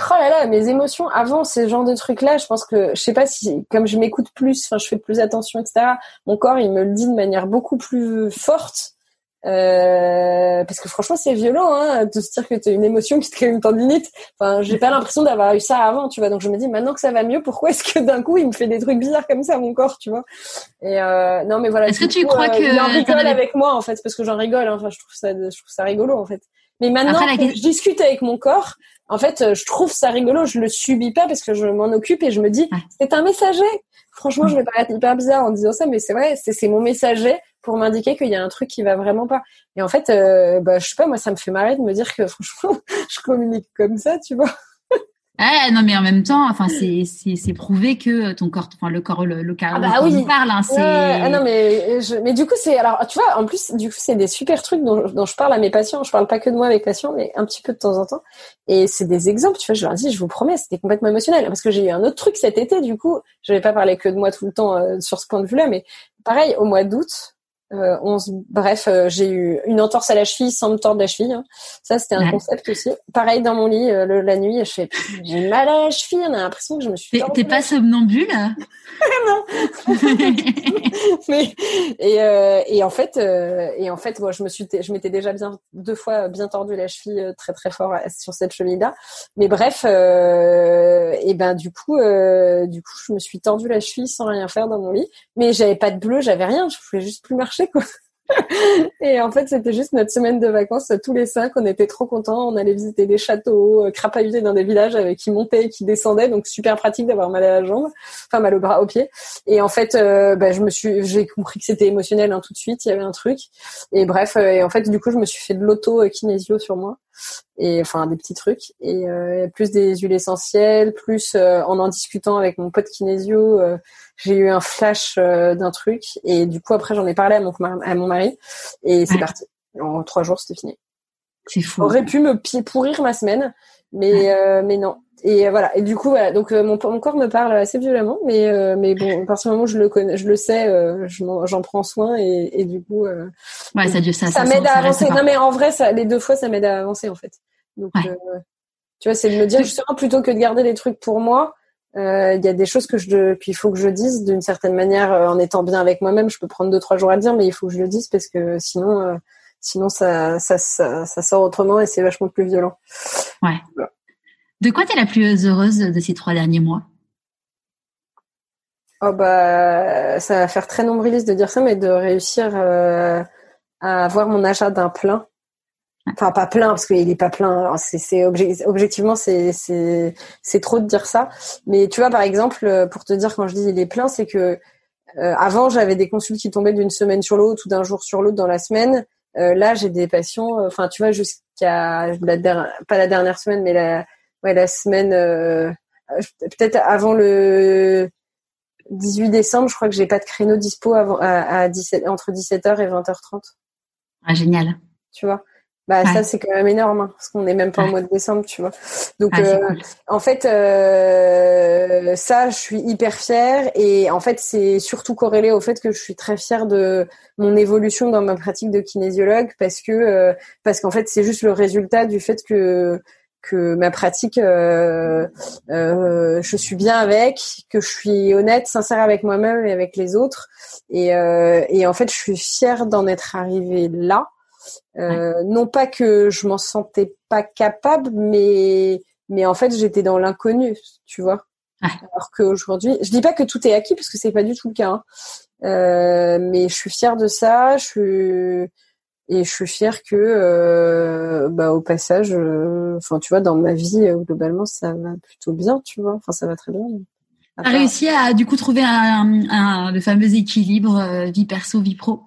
oh là là, mes émotions avant ces genres de trucs-là, je pense que, je sais pas si, comme je m'écoute plus, enfin, je fais plus attention, etc. Mon corps, il me le dit de manière beaucoup plus forte. Euh, parce que franchement, c'est violent hein, de se dire que tu as une émotion qui te crée une tendinite. Enfin, j'ai pas l'impression d'avoir eu ça avant, tu vois. Donc je me dis maintenant que ça va mieux, pourquoi est-ce que d'un coup il me fait des trucs bizarres comme ça mon corre, tu vois? Et euh, non, mais voilà. Est-ce que tu crois euh, que il en rigole avec moi en fait, parce que j'en rigole. Hein. Enfin, je trouve ça, je trouve ça rigolo en fait. Mais maintenant que je discute avec mon corps, en fait, je trouve ça rigolo. Je le subis pas parce que je m'en occupe et je me dis, c'est un messager. Franchement, je vais paraître hyper bizarre en disant ça, mais c'est vrai, c'est mon messager pour m'indiquer qu'il y a un truc qui va vraiment pas. Et en fait, euh, bah, je sais pas, moi, ça me fait marrer de me dire que franchement, je communique comme ça, tu vois. Ah non mais en même temps, enfin c'est prouvé que ton corps, enfin le corps le, le, ah bah oui. parle. Hein. Ah non mais je, mais du coup c'est alors tu vois en plus du coup c'est des super trucs dont, dont je parle à mes patients. Je parle pas que de moi avec patients, mais un petit peu de temps en temps. Et c'est des exemples. Tu vois, je leur dis, je vous promets, c'était complètement émotionnel parce que j'ai eu un autre truc cet été. Du coup, je vais pas parler que de moi tout le temps euh, sur ce point de vue-là, mais pareil au mois d'août, euh, bref, euh, j'ai eu une entorse à la cheville sans me tordre la cheville. Hein. Ça, c'était un concept aussi. Pareil dans mon lit euh, la nuit, je fais j'ai mal à la cheville. On a l'impression que je me suis. T'es pas somnambule Non. Mais et, et en fait et en fait, moi, je me suis je m'étais déjà bien deux fois bien tordu la cheville très très fort sur cette cheville-là. Mais bref, et ben du coup du coup, je me suis tordu la cheville sans rien faire dans mon lit. Mais j'avais pas de bleu, j'avais rien. Je pouvais juste plus marcher et en fait, c'était juste notre semaine de vacances tous les cinq. On était trop contents. On allait visiter des châteaux, euh, crapahuter dans des villages avec qui montaient et qui descendaient. Donc super pratique d'avoir mal à la jambe, enfin mal au bras, au pied. Et en fait, euh, bah, je me suis, j'ai compris que c'était émotionnel hein, tout de suite. Il y avait un truc. Et bref, euh, et en fait, du coup, je me suis fait de l'auto kinésio sur moi et enfin des petits trucs et plus des huiles essentielles, plus en en discutant avec mon pote kinésio j'ai eu un flash euh, d'un truc et du coup après j'en ai parlé à mon, à mon mari et c'est parti. En trois jours c'était fini. C'est fou. Aurait pu me pourrir ma semaine, mais euh, mais non. Et euh, voilà. Et du coup voilà. Donc mon, mon, corps me parle assez violemment, mais mais bon, à partir du moment où je le connais, je le sais, j'en prends soin et, et du coup. ouais, ça, ça, ça, m'aide à avancer. Non mais en vrai, ça, les deux fois, ça m'aide à avancer en fait. Donc tu vois, c'est de me dire justement plutôt que de garder les trucs pour moi euh, il y a des choses que je qu'il faut que je dise d'une certaine manière euh, en étant bien avec moi-même. Je peux prendre deux trois jours à dire, mais il faut que je le dise parce que sinon, euh, sinon ça, ça, ça, ça, sort autrement et c'est vachement plus violent. Ouais. De quoi tu es la plus heureuse de ces trois derniers mois? Oh bah, ça va faire très nombriliste de dire ça, mais de réussir à avoir mon achat d'un plein Enfin, pas plein parce qu'il est pas plein. C'est, objectivement, c'est, trop de dire ça. Mais tu vois, par exemple, euh, pour te dire quand je dis il est plein, c'est que euh, avant j'avais des consultes qui tombaient d'une semaine sur l'autre ou d'un jour sur l'autre dans la semaine. Euh, là, j'ai des patients. Enfin, tu vois, jusqu'à la pas la dernière semaine, mais la, ouais, la semaine peut-être avant le 18 décembre, je crois que j'ai pas de créneau dispo avant à, 17 entre 17h et 20h30. Ah, génial. Tu vois? Bah ça c'est quand même énorme hein, parce qu'on n'est même pas en mois de décembre, tu vois. Donc ah, euh, en fait euh, ça je suis hyper fière et en fait c'est surtout corrélé au fait que je suis très fière de mon évolution dans ma pratique de kinésiologue parce que euh, parce qu'en fait c'est juste le résultat du fait que que ma pratique euh, euh, je suis bien avec, que je suis honnête, sincère avec moi-même et avec les autres et et en fait je suis fière d'en être arrivée là euh, non pas que je m'en sentais pas capable, mais mais en fait j'étais dans l'inconnu, tu vois. Alors qu'aujourd'hui, je dis pas que tout est acquis parce que c'est pas du tout le cas. Hein. Euh, mais je suis fière de ça. Je suis et je suis fière que, euh, bah, au passage, enfin, tu vois, dans ma vie globalement, ça va plutôt bien, tu vois. Enfin, ça va très bien. T'as réussi à du coup trouver un, un, le fameux équilibre vie perso vie pro?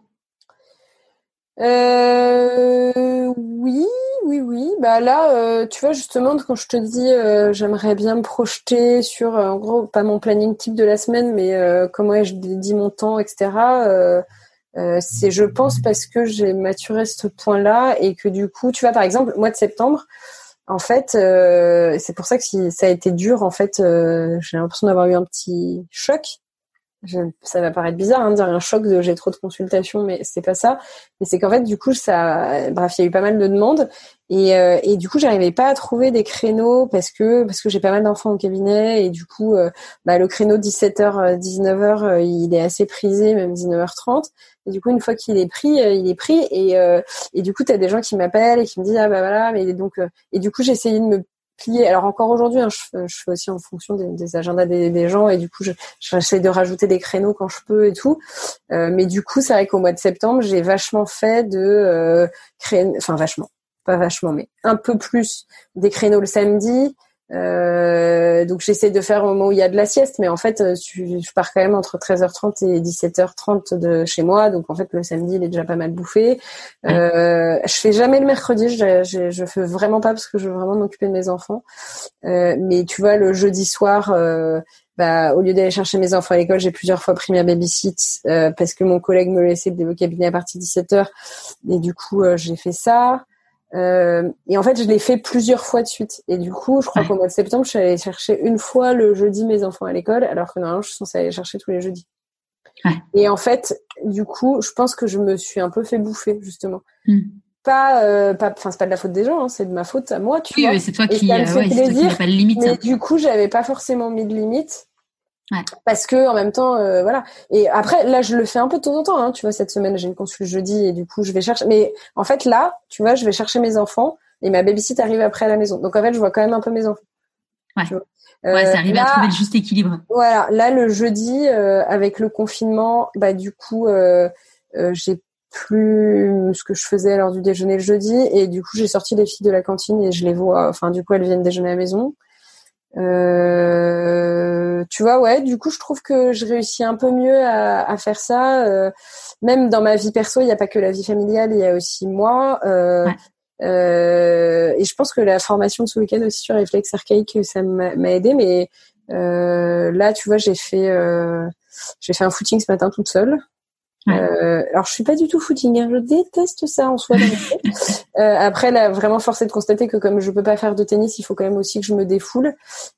Euh, oui, oui, oui. Bah là, euh, tu vois justement quand je te dis, euh, j'aimerais bien me projeter sur, en gros, pas mon planning type de la semaine, mais comment je dédie mon temps, etc. c'est, je pense, parce que j'ai maturé ce point-là et que du coup, tu vois, par exemple, mois de septembre, en fait, c'est pour ça que ça a été dur. En fait, j'ai l'impression d'avoir eu un petit choc ça va paraître bizarre hein, de dire un choc de j'ai trop de consultations, mais c'est pas ça. Mais c'est qu'en fait, du coup, ça, bref, il y a eu pas mal de demandes et, euh, et du coup, j'arrivais pas à trouver des créneaux parce que parce que j'ai pas mal d'enfants au cabinet et du coup, euh, bah, le créneau 17h 19h, euh, il est assez prisé, même 19h30. Et du coup, une fois qu'il est pris, il est pris et et du coup, tu as des gens qui m'appellent et qui me disent ah bah voilà, mais donc et du coup, j'ai de me alors encore aujourd'hui, hein, je, fais aussi en fonction des, agendas des, gens et du coup, j'essaie de rajouter des créneaux quand je peux et tout. Euh, mais du coup, c'est vrai qu'au mois de septembre, j'ai vachement fait de euh, créer, enfin vachement, pas vachement, mais un peu plus des créneaux le samedi, Euh, donc j'essaie de faire au moment où il y a de la sieste, mais en fait, euh, je, pars quand même entre 13h30 et 17h30 de chez moi, donc en fait le samedi il est déjà pas mal bouffé. Euh, je fais jamais le mercredi, je, je, je, fais vraiment pas parce que je veux vraiment m'occuper de mes enfants. Euh, mais tu vois, le jeudi soir, euh, bah, au lieu d'aller chercher mes enfants à l'école, j'ai plusieurs fois pris ma babysit euh, parce que mon collègue me laissait le cabinet à partir de 17h, et du coup j'ai fait ça. Euh, et en fait, je l'ai fait plusieurs fois de suite. Et du coup, je crois qu'au mois de septembre, je suis allée chercher une fois le jeudi mes enfants à l'école, alors que normalement, je suis censée aller chercher tous les jeudis. Ouais. Et en fait, du coup, je pense que je me suis un peu fait bouffer, justement. Hmm. Pas, euh, pas, enfin, c'est pas de la faute des gens, hein, c'est de ma faute à moi, tu oui, vois. Oui, c'est toi qui, euh, ouais, plaisir, pas de limite. Mais du coup, j'avais pas forcément mis de limite. Parce que en même temps, euh, voilà. Et après, là, je le fais un peu de temps en temps. Hein. Tu vois, cette semaine, j'ai une consul jeudi et du coup, je vais chercher. Mais en fait, là, tu vois, je vais chercher mes enfants et ma babysit arrive après à la maison. Donc en fait, je vois quand même un peu mes enfants. Ouais. ouais, ça arrive à trouver le juste équilibre. Voilà. Là, le jeudi, euh, avec le confinement, bah du coup, euh, euh, j'ai plus ce que je faisais lors du déjeuner le jeudi et du coup, j'ai sorti les filles de la cantine et je les vois. Enfin, du coup, elles viennent déjeuner à la maison. Euh, tu vois, ouais, du coup, je trouve que je réussis un peu mieux à, à faire ça. Euh, même dans ma vie perso, il n'y a pas que la vie familiale, il y a aussi moi. Euh, euh, et je pense que la formation de ce week-end aussi sur réflexe archaïque, ça m'a aidé. Mais euh, là, tu vois, j'ai fait, j'ai fait un footing ce matin toute seule. Euh, alors je suis pas du tout footing, hein. je déteste ça en soi. euh, après là, vraiment forcé de constater que comme je peux pas faire de tennis, il faut quand même aussi que je me défoule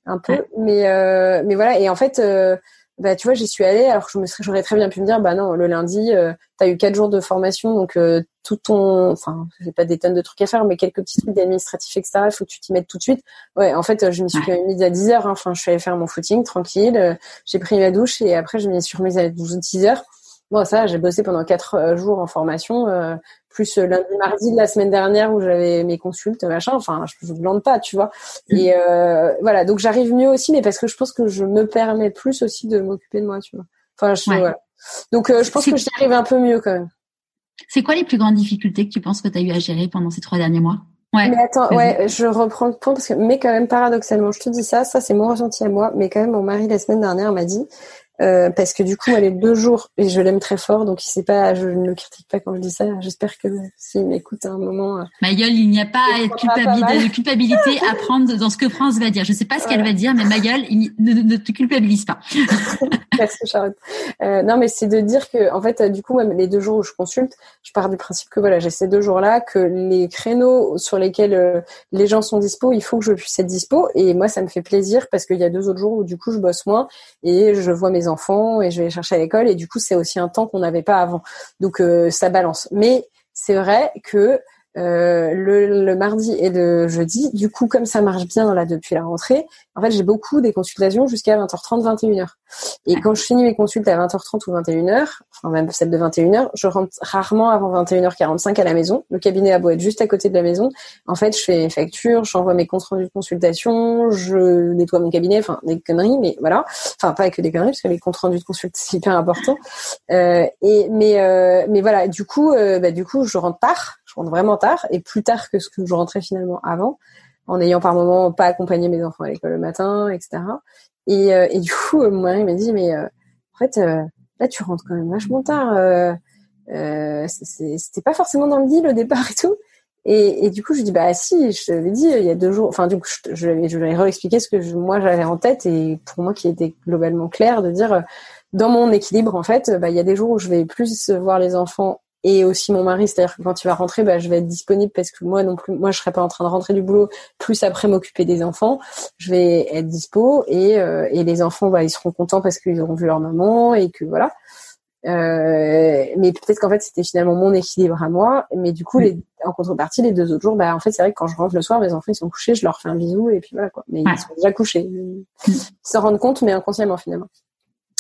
un peu. Mais euh, mais voilà et en fait, euh, bah tu vois, j'y suis allée alors que je me serais, j'aurais très bien pu me dire bah non le lundi, euh, tu as eu quatre jours de formation donc tout ton, enfin j'ai pas des tonnes de trucs à faire mais quelques petits trucs d'administratif etc. Il faut que tu t'y mettes tout de suite. Ouais en fait je m'y suis ouais. mise à 10 heures. Hein. Enfin je suis allée faire mon footing tranquille, j'ai pris ma douche et après je m'y suis remise à 12 10 heures. Bon, ça, j'ai bossé pendant quatre euh, jours en formation, euh, plus euh, lundi, mardi de la semaine dernière où j'avais mes consultes, machin. Enfin, je ne blande pas, tu vois. Mm. Et euh, voilà, donc j'arrive mieux aussi, mais parce que je pense que je me permets plus aussi de m'occuper de moi, tu vois. Enfin, je, voilà. Donc, euh, je pense que j'y arrive un peu mieux quand même. C'est quoi les plus grandes difficultés que tu penses que tu as eu à gérer pendant ces trois derniers mois? Ouais. Mais attends, ouais, je reprends le point parce que, mais quand même paradoxalement, je te dis ça, ça c'est mon ressenti à moi, mais quand même mon mari la semaine dernière m'a dit, euh, parce que du coup, elle est deux jours et je l'aime très fort, donc il sait pas, je ne le critique pas quand je dis ça. J'espère que s'il m'écoute à un moment. Euh, Mayol, il n'y a pas de culpabilité à prendre dans ce que France va dire. Je sais pas ce qu'elle va dire, mais Mayol, ne, ne, te culpabilise pas. Merci Charlotte. Euh, non, mais c'est de dire que, en fait, du coup, même les deux jours où je consulte, je pars du principe que voilà, j'ai ces deux jours-là, que les créneaux sur lesquels euh, les gens sont dispo, il faut que je puisse être dispo. Et moi, ça me fait plaisir parce qu'il y a deux autres jours où du coup, je bosse moins et je vois mes et je vais les chercher à l'école. Et du coup c'est aussi un temps qu'on n'avait pas avant. Donc euh, ça balance. Mais c'est vrai que euh, le, le, mardi et le jeudi. Du coup, comme ça marche bien là depuis la rentrée, en fait, j'ai beaucoup des consultations jusqu'à 20h30, 21h. Et quand je finis mes consultes à 20h30 ou 21h, enfin même celle de 21h, je rentre rarement avant 21h45 à la maison. Le cabinet a beau être juste à côté de la maison. En fait, je fais mes factures, j'envoie mes comptes rendus de consultation, je nettoie mon cabinet, enfin des conneries, mais voilà. Enfin pas que des conneries parce que les comptes rendus de consultation c'est hyper important. Euh, et mais euh, mais voilà, du coup, euh, bah, du coup, je rentre tard je rentre vraiment tard et plus tard que ce que je rentrais finalement avant, en ayant par moment pas accompagné mes enfants à l'école le matin, etc. Et, euh, et du coup, mon mari m'a dit mais euh, en fait euh, là tu rentres quand même vachement tard. Euh, C'était pas forcément dans le deal au départ et tout. Et, du coup, je dis bah si, je t'avais dit il y a deux jours. Enfin, du coup, je, je, je lui ai réexpliqué ce que moi j'avais en tête et pour moi qui était globalement clair de dire dans mon équilibre en fait, bah il y a des jours où je vais plus voir les enfants et aussi mon mari, c'est-à-dire que quand il va rentrer, bah, je vais être disponible parce que moi non plus, moi je serai pas en train de rentrer du boulot, plus après m'occuper des enfants, je vais être dispo et, euh, et les enfants, bah, ils seront contents parce qu'ils auront vu leur maman et que voilà. Euh, mais peut-être qu'en fait c'était finalement mon équilibre à moi, mais du coup les, en contrepartie les deux autres jours, bah en fait c'est vrai que quand je rentre le soir, mes enfants ils sont couchés, je leur fais un bisou et puis voilà quoi. Mais ils sont déjà couchés, ils se rendent compte mais inconsciemment finalement.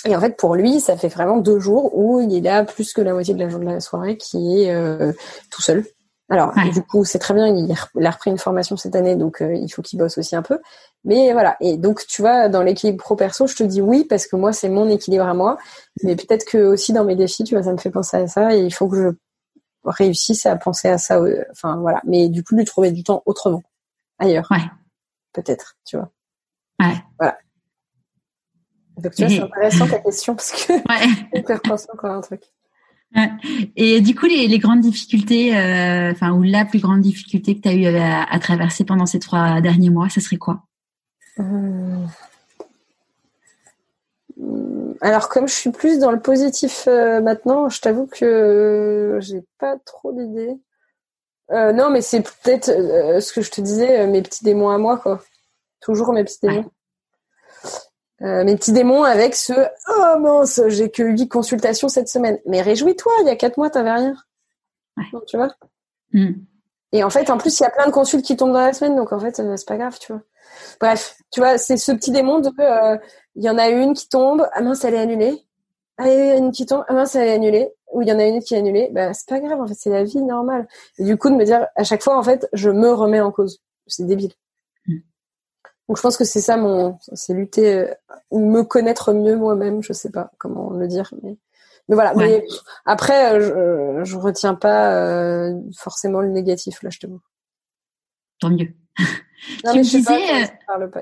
Et en fait, pour lui, ça fait vraiment deux jours où il a plus que la moitié de la journée de la soirée qui est euh, tout seul. Alors, ouais. du coup, c'est très bien, il a repris une formation cette année, donc euh, il faut qu'il bosse aussi un peu. Mais voilà, et donc tu vois, dans l'équilibre pro-perso, je te dis oui, parce que moi, c'est mon équilibre à moi. Mais peut-être que aussi dans mes défis, tu vois, ça me fait penser à ça, et il faut que je réussisse à penser à ça. Enfin, voilà. Mais du coup, lui trouver du temps autrement, ailleurs. Ouais. Peut-être, tu vois. Ouais. Voilà. Donc tu vois, c'est intéressant ta question parce que ouais. faire penser encore un truc. Ouais. Et du coup, les, les grandes difficultés, euh, enfin, ou la plus grande difficulté que tu as eu à, à, traverser pendant ces trois derniers mois, ça serait quoi? Hum. Alors, comme je suis plus dans le positif euh, maintenant, je t'avoue que j'ai pas trop d'idées. Euh, non, mais c'est peut-être euh, ce que je te disais, mes petits démons à moi, quoi. Toujours mes petits démons. Mes petits démons avec ce oh mince, j'ai que huit consultations cette semaine. Mais réjouis-toi, il y a quatre mois, t'avais rien. tu vois. Hmm. Et en fait, en plus, il y a plein de consultes qui tombent dans la semaine, donc en fait, c'est pas grave, tu vois. Bref, tu vois, c'est ce petit démon de il y en a une qui tombe, ah mince, elle est annulée. Ah, il y en a une qui tombe, ah mince, elle est annulée. Ou il y en a une qui est annulée. Bah, c'est pas grave, en fait, c'est la vie normale. Et du coup, de me dire, à chaque fois, en fait, je me remets en cause. C'est débile. Donc, je pense que c'est ça mon, c'est lutter, euh, me connaître mieux moi-même, je sais pas comment le dire, mais, mais voilà. Mais après, euh, je, je retiens pas euh, forcément le négatif, là, je te vois. Tant mieux. Non, tu mais je disais,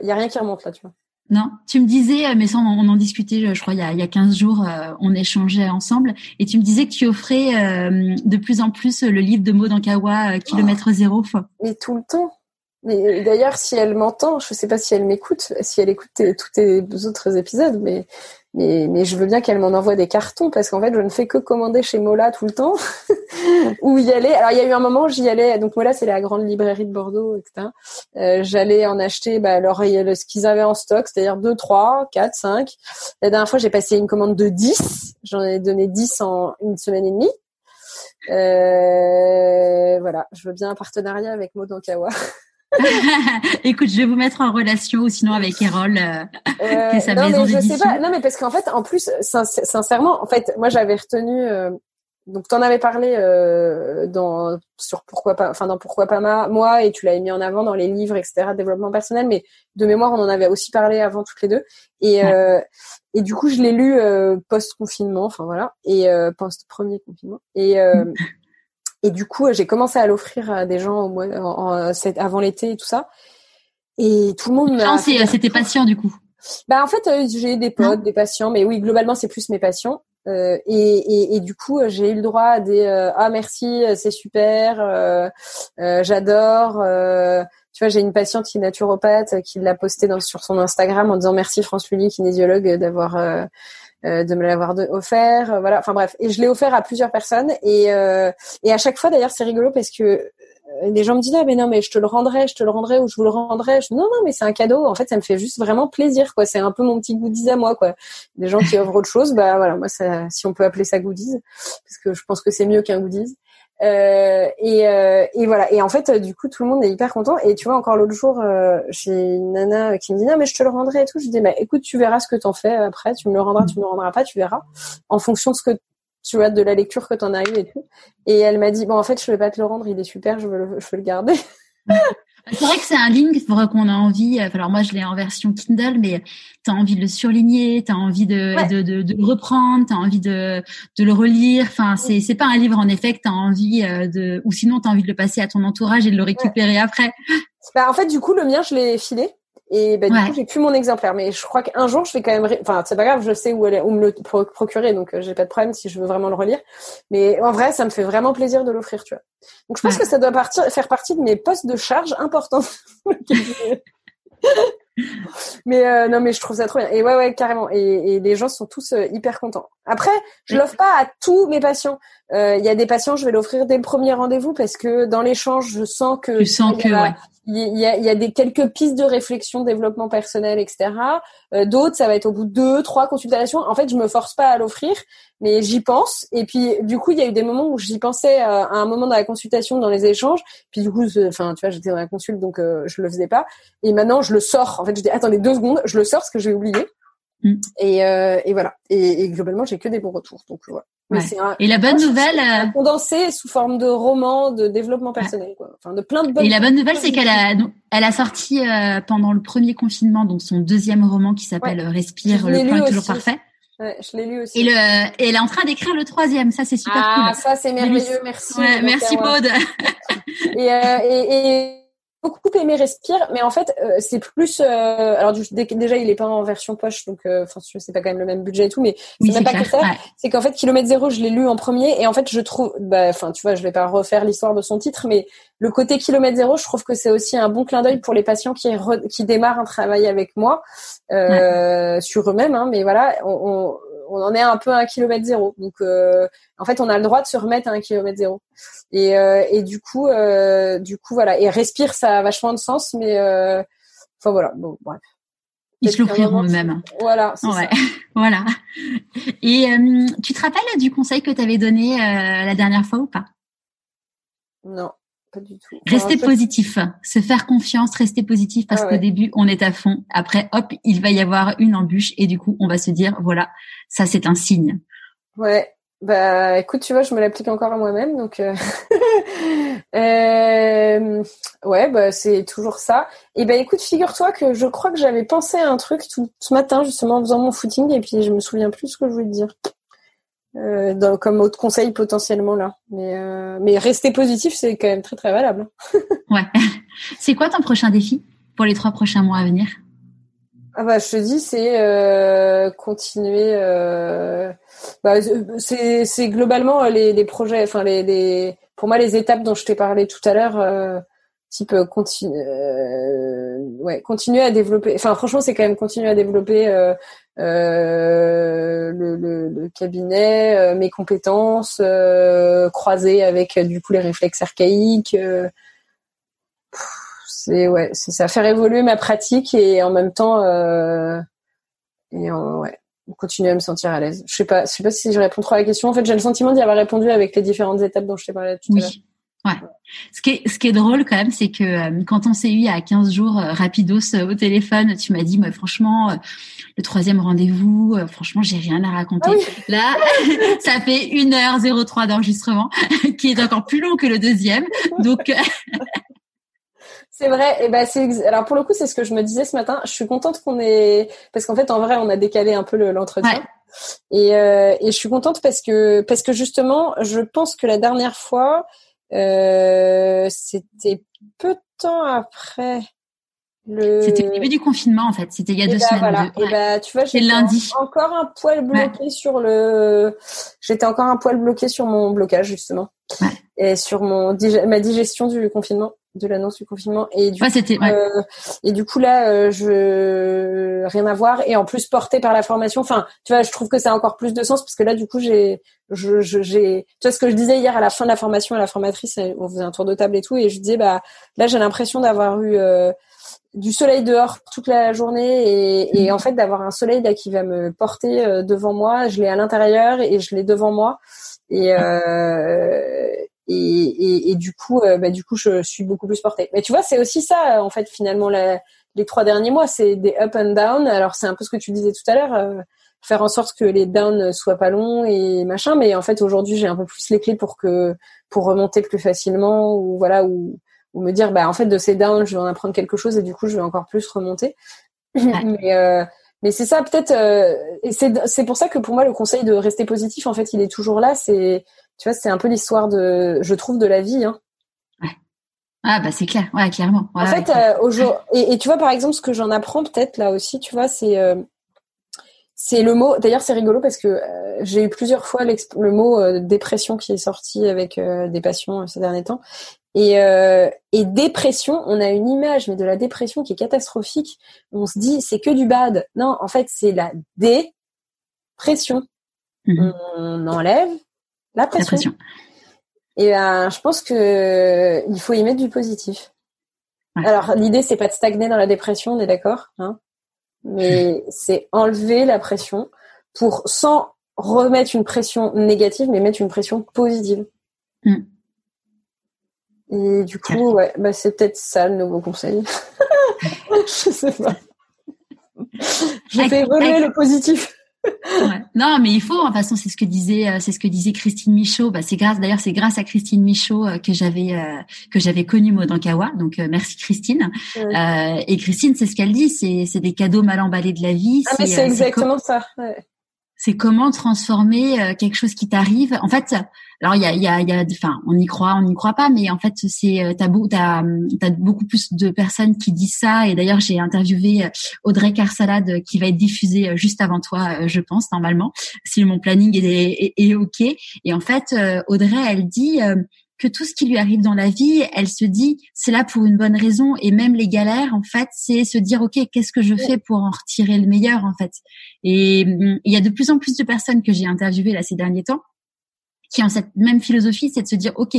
il y a rien qui remonte là, tu vois. Non, tu me disais, euh, mais ça on, en discutait, je crois, il y a, il y a 15 jours, euh, on échangeait ensemble, et tu me disais que tu offrais euh, de plus en plus le livre de Maud Ankawa, Kilomètre Zéro. Mais tout le temps. Mais d'ailleurs, si elle m'entend, je ne sais pas si elle m'écoute, si elle écoute tous tes autres épisodes, mais mais, mais je veux bien qu'elle m'en envoie des cartons parce qu'en fait, je ne fais que commander chez Mola tout le temps ou y aller. Alors, il y a eu un moment, j'y allais. Donc, Mola, c'est la grande librairie de Bordeaux, etc. Euh, J'allais en acheter bah, alors, ce qu'ils avaient en stock, c'est-à-dire 2, 3, 4, 5. La dernière fois, j'ai passé une commande de 10. J'en ai donné 10 en une semaine et demie. Euh, voilà, je veux bien un partenariat avec Maud Ankawa. Écoute, je vais vous mettre en relation ou sinon avec Erol, euh, euh, sa non, mais je sais pas. Non, mais parce qu'en fait, en plus, sincèrement, en fait, moi, j'avais retenu. Euh, donc, t'en avais parlé euh, dans sur pourquoi pas, enfin dans pourquoi pas moi, et tu l'avais mis en avant dans les livres, etc. Développement personnel, mais de mémoire, on en avait aussi parlé avant toutes les deux. Et euh, et du coup, je l'ai lu post confinement, enfin voilà, et post premier confinement. Et Et du coup, j'ai commencé à l'offrir à des gens au mois, en, avant l'été et tout ça. Et tout le monde. Non, c'était patient du coup. Bah en fait, euh, j'ai eu des potes, des patients, mais oui, globalement, c'est plus mes patients. Euh, et, et, et, du coup, j'ai eu le droit à des euh, ah merci, c'est super, euh, j'adore. tu vois, j'ai une patiente qui est naturopathe qui l'a posté dans, sur son Instagram en disant merci France Lully, kinésiologue, d'avoir euh, de me l'avoir offert, euh, voilà. Enfin bref, et je l'ai offert à plusieurs personnes et euh, et à chaque fois d'ailleurs c'est rigolo parce que les gens me disent ah mais non mais je te le rendrai, je te le rendrai ou je vous le rendrai. Je non non mais c'est un cadeau. En fait ça me fait juste vraiment plaisir quoi. C'est un peu mon petit goodies à moi quoi. Des gens qui offrent autre chose, bah voilà moi ça, si on peut appeler ça goodies parce que je pense que c'est mieux qu'un goodies. Euh, et, euh, et, voilà. Et en fait, du coup, tout le monde est hyper content. Et tu vois, encore l'autre jour, euh, j'ai une nana qui me dit non, mais je te le rendrai et tout. Je dis bah écoute, tu verras ce que t'en fais après. Tu me le rendras, tu me le rendras pas, tu verras. En fonction de ce que tu vois, de la lecture que t'en as eu et tout. Et elle m'a dit bon, en fait, je vais pas te le rendre. Il est super. Je veux le, je veux le garder. C'est vrai que c'est un livre qu'on a envie. Euh, alors moi, je l'ai en version Kindle, mais tu as envie de le surligner, tu as envie de, de, de, de, le reprendre, tu as envie de, de le relire. Enfin, c'est c'est pas un livre en effet que tu as envie euh, de, ou sinon tu as envie de le passer à ton entourage et de le récupérer après. Bah, en fait, du coup, le mien, je l'ai filé. Et bah, du coup, j'ai plus mon exemplaire. Mais je crois qu'un jour, je vais quand même. Enfin, c'est pas grave, je sais où, elle où me le procurer, donc euh, j'ai pas de problème si je veux vraiment le relire. Mais en vrai, ça me fait vraiment plaisir de l'offrir, tu vois. Donc je pense que ça doit partir, faire partie de mes postes de charge importants. mais euh, non, mais je trouve ça trop bien. Et ouais, ouais, carrément. Et, et les gens sont tous euh, hyper contents. Après, je l'offre pas à tous mes patients. Il y a des patients, je vais l'offrir dès le premier rendez-vous parce que dans l'échange, je sens que tu sens que ouais il y a, y a, des quelques pistes de réflexion, développement personnel, etc. Euh, D'autres, ça va être au bout de deux, trois consultations. En fait, je me force pas à l'offrir, mais j'y pense. Et puis, du coup, il y a eu des moments où j'y pensais euh, à un moment dans la consultation, dans les échanges. Puis, du coup, enfin, tu vois, j'étais dans la consulte, donc euh, je le faisais pas. Et maintenant, je le sors. En fait, je dis, attendez deux secondes, je le sors parce que j'ai oublié. Mm. Et, euh, et, voilà. Et, et globalement, j'ai que des bons retours. Donc voilà et la bonne nouvelle, euh, condensé sous forme de roman, de développement personnel, quoi. Enfin, de plein de bonnes. Et la bonne nouvelle, c'est qu'elle a, elle a sorti euh, pendant le premier confinement, donc son deuxième roman qui s'appelle Respire, le plan est toujours parfait. Ouais, je l'ai lu aussi. Et, le, et elle est en train d'écrire le troisième. Ça, c'est super ah, cool. ça, c'est merveilleux. Merci. merci, Maud. et, euh, et, et beaucoup aimé Respire, mais en fait, euh, c'est plus. Euh, alors déjà, il est pas en version poche, donc euh, enfin, c'est pas quand même le même budget et tout, mais c'est même pas que ça. C'est qu'en fait, Kilomètre Zéro, je l'ai lu en premier, et en fait, je trouve, bah, enfin, tu vois, je vais pas refaire l'histoire de son titre, mais le côté Kilomètre Zéro, je trouve que c'est aussi un bon clin d'œil pour les patients qui qui démarrent un travail avec moi euh, sur eux-mêmes, hein, mais voilà, on, on on en est un peu à un kilomètre zéro. Donc, euh, en fait, on a le droit de se remettre à un kilomètre zéro. Et, euh, et du coup, euh, du coup, voilà. Et respire, ça a vachement de sens, mais enfin voilà. Bon, bref. Ils se l'offriront eux-mêmes. Voilà. Ouais. voilà. Et tu te rappelles du conseil que tu avais donné la dernière fois ou pas? Non. Pas du tout. Rester positif, se faire confiance, rester positif parce ah qu'au début on est à fond. Après, hop, il va y avoir une embûche et du coup on va se dire voilà, ça c'est un signe. Ouais. Bah écoute, tu vois, je me l'applique encore à moi-même, donc euh... euh... ouais, bah c'est toujours ça. Et ben écoute, figure-toi que je crois que j'avais pensé à un truc tout ce matin justement en faisant mon footing et puis je me souviens plus ce que je voulais te dire. Euh, dans, comme autre conseil potentiellement là. Mais, euh, mais rester positif, c'est quand même très très valable. ouais. C'est quoi ton prochain défi pour les trois prochains mois à venir? Ah bah, je te dis, c'est euh, continuer. Euh, bah, c'est, c'est globalement les, les projets, enfin les, les, pour moi les étapes dont je t'ai parlé tout à l'heure, euh, type continue, ouais, continuer à développer. Enfin franchement, c'est quand même continuer à développer euh, le, le, le, cabinet, euh, mes compétences euh, croisées avec du coup les réflexes archaïques. c'est ouais, c'est ça, faire évoluer ma pratique et en même temps et ouais, continuer à me sentir à l'aise. Je sais pas, je sais pas si je réponds trop à la question. En fait, j'ai le sentiment d'y avoir répondu avec les différentes étapes dont je t'ai parlé tout à l'heure. Ouais. Ce qui est, ce qui est drôle quand même, c'est que euh, quand on s'est eu à 15 jours euh, rapidos euh, au téléphone, tu m'as dit, franchement, le troisième rendez-vous, franchement, j'ai rien à raconter. Ah Là, ça fait 1 h 03 d'enregistrement, qui est encore plus long que le deuxième. Donc, c'est vrai. Et ben c'est alors pour le coup, c'est ce que je me disais ce matin. Je suis contente qu'on ait parce qu'en fait, en vrai, on a décalé un peu l'entretien. Et, et je suis contente parce que parce que justement, je pense que la dernière fois c'était peu de temps après le. C'était au début du confinement en fait. C'était il y a deux ben, semaines. Et bah, tu vois, j'étais lundi. encore un poil bloqué sur le. J'étais encore un poil bloqué sur mon blocage justement et sur mon ma digestion du confinement de l'annonce du confinement. Et du coup, euh, et du coup là euh, je rien à voir. Et en plus porté par la formation enfin tu vois je trouve que ça a encore plus de sens parce que là du coup j'ai je j'ai tu vois ce que je disais hier à la fin de la formation à la formatrice on faisait un tour de table et tout et je disais bah là j'ai l'impression d'avoir eu euh, du soleil dehors toute la journée et, et en fait d'avoir un soleil là qui va me porter devant moi. Je l'ai à l'intérieur et je l'ai devant moi. Et euh, et, du coup, euh, bah, du coup, je suis beaucoup plus portée. Mais tu vois, c'est aussi ça, en fait, finalement, la, les trois derniers mois, c'est des up and down. Alors, c'est un peu ce que tu disais tout à l'heure, euh, faire en sorte que les downs soient pas longs et machin. Mais en fait, aujourd'hui, j'ai un peu plus les clés pour que pour remonter plus facilement ou voilà ou, ou me dire, bah en fait, de ces downs, je vais en apprendre quelque chose et du coup, je vais encore plus remonter. mais euh, mais c'est ça, peut-être. et c'est c'est pour ça que pour moi, le conseil de rester positif, en fait, il est toujours là. C'est tu vois, c'est un peu l'histoire de, je trouve, de la vie. Hein. Ouais. Ah bah c'est clair, ouais, clairement. en fait, euh, et, et, tu vois par exemple ce que j'en apprends peut-être là aussi, tu vois, c'est euh, c'est le mot. D'ailleurs, c'est rigolo parce que euh, j'ai eu plusieurs fois le mot dépression qui est sorti avec des patients ces derniers temps. Et, et dépression, on a une image, mais de la dépression qui est catastrophique. On se dit c'est que du bad. Non, en fait, c'est la dépression. Mmh on enlève la pression. Et ben, je pense que il faut y mettre du positif. Alors, l'idée, c'est pas de stagner dans la dépression, on est d'accord, hein mais c'est enlever la pression pour, sans remettre une pression négative, mais mettre une pression positive. Mm. Et du coup, ouais, bah, c'est peut-être ça le nouveau conseil. je sais pas. Je fais évoluer le positif ouais. Non, mais il faut. De toute façon, c'est ce que disait, euh, c'est ce que disait Christine Michaud. Bah, c'est grâce, d'ailleurs, c'est grâce à Christine Michaud euh, que j'avais euh, que j'avais connu Modankawa. Donc, merci Christine. et Christine, c'est ce qu'elle dit. C'est c'est des cadeaux mal emballés de la vie. Ah, mais c'est exactement ça. C'est comment transformer euh, quelque chose qui t'arrive. En fait, alors il y a, y a, enfin, on y croit, on n'y croit pas, mais en fait, c'est euh, t'as t'as, t'as beaucoup plus de personnes qui disent ça. Et d'ailleurs, j'ai interviewé euh, Audrey Carsalade qui va être diffusée juste avant toi, je pense normalement, si mon planning est, est, est ok. Et en fait, Audrey, elle dit que tout ce qui lui arrive dans la vie, elle se dit c'est là pour une bonne raison. Et même les galères en fait, c'est se dire OK, qu'est-ce que je fais pour en retirer le meilleur en fait? Et mm, il y a de plus en plus de personnes que j'ai interviewées là ces derniers temps qui ont cette même philosophie, c'est de se dire OK,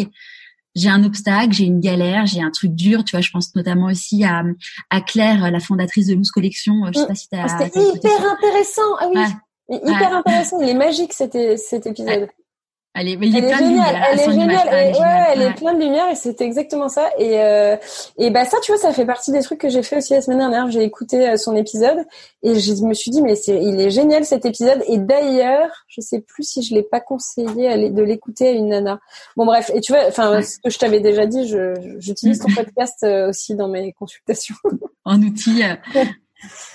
j'ai un obstacle, j'ai une galère, j'ai un truc dur, tu vois, je pense notamment aussi à, à Claire, la fondatrice de Loose Collection, je sais pas si as C'était hyper intéressant. Ah oui. Hyper intéressant, il est magique cet, cet épisode. Elle est, géniale, lumière. Elle est géniale. Ouais, elle est plein de lumière et c'était exactement ça. Et euh, et bah ça, tu vois, ça fait partie des trucs que j'ai fait aussi la semaine dernière. J'ai écouté euh, son épisode et je me suis dit mais c'est, il est génial cet épisode. Et d'ailleurs, je sais plus si je l'ai pas conseillé de l'écouter à une nana. Bon bref, et tu vois, enfin ce que je t'avais déjà dit, je, j'utilise ton podcast euh, aussi dans mes consultations. En outil.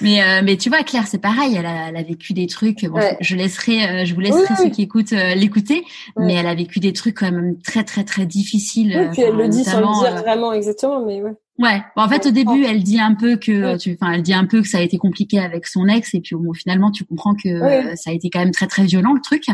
Mais euh, mais tu vois Claire c'est pareil elle a, elle a vécu des trucs bon, je laisserai euh, je vous laisserai ceux qui écoutent euh, l'écouter mais elle a vécu des trucs quand même très très très difficiles oui, puis elle le dit sans le dire vraiment exactement mais ouais Ouais. Bon, en fait, au début, elle dit un peu que, tu, enfin, elle dit un peu que ça a été compliqué avec son ex, et puis bon, finalement, tu comprends que ça a été quand même très très violent le truc.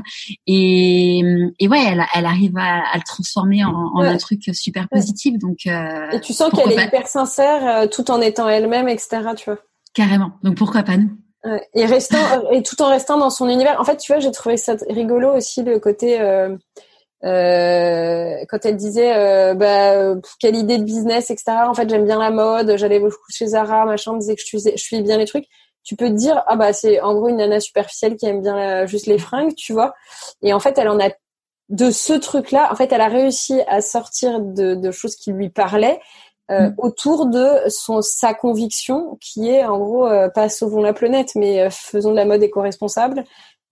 Et, et ouais, elle, elle arrive à, à le transformer en, en un truc super positif. Donc. et tu sens qu'elle est hyper sincère, tout en étant elle-même, etc. Tu vois. Carrément. Donc pourquoi pas nous? Et restant et tout en restant dans son univers. En fait, tu vois, j'ai trouvé ça rigolo aussi le côté euh, euh, quand elle disait euh, bah quelle idée de business etc. En fait, j'aime bien la mode. J'allais beaucoup chez Zara, machin, disait que je suis je suis bien les trucs. Tu peux te dire ah bah c'est en gros une nana superficielle qui aime bien juste les fringues, tu vois. Et en fait, elle en a de ce truc-là, en fait, elle a réussi à sortir de choses qui lui parlaient euh, mm. autour de son sa conviction qui est en gros euh, pas sauvons la planète mais euh, faisons de la mode éco-responsable.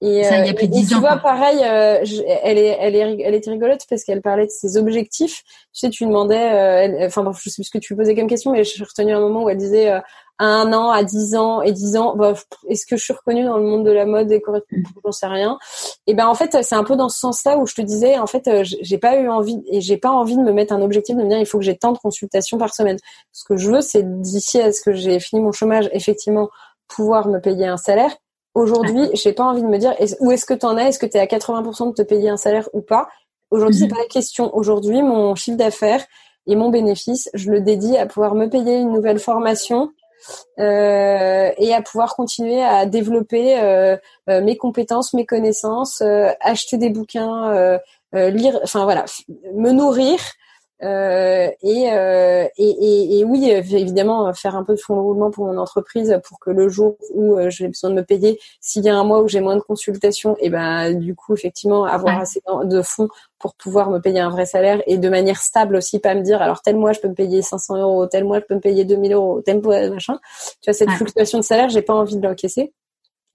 Et, ça, il y a plus de 10 tu vois pareil elle est elle est elle était rigolote parce qu'elle parlait de ses objectifs. Tu sais tu demandais enfin je sais plus ce que tu posais comme question mais j'ai retenu un moment où elle disait à un an, à dix ans et dix ans, bah, est-ce que je suis reconnue dans le monde de la mode et correctement? J'en sais rien. Et ben en fait, c'est un peu dans ce sens-là où je te disais, en fait, euh, j'ai pas eu envie et j'ai pas envie de me mettre un objectif de me dire il faut que j'ai tant de consultations par semaine. Ce que je veux, c'est d'ici à ce que j'ai fini mon chômage, effectivement, pouvoir me payer un salaire. Aujourd'hui, j'ai pas envie de me dire où est-ce que tu en es, est-ce que tu es à 80% de te payer un salaire ou pas? Aujourd'hui, c'est mhm. pas la question. Aujourd'hui, mon chiffre d'affaires et mon bénéfice, je le dédie à pouvoir me payer une nouvelle formation, euh, et à pouvoir continuer à développer euh, euh, mes compétences, mes connaissances, acheter des bouquins, lire, enfin voilà, me nourrir. Euh, et, euh, et, et, et, oui, évidemment, faire un peu de fonds de roulement pour mon entreprise pour que le jour où j'ai besoin de me payer, s'il y a un mois où j'ai moins de consultations, et ben du coup, effectivement, avoir assez de fonds pour pouvoir me payer un vrai salaire et de manière stable aussi, pas me dire alors tel mois je peux me payer 500 euros, tel mois je peux me payer 2000 euros, tel mois machin. Tu vois cette fluctuation de salaire, j'ai pas envie de l'encaisser,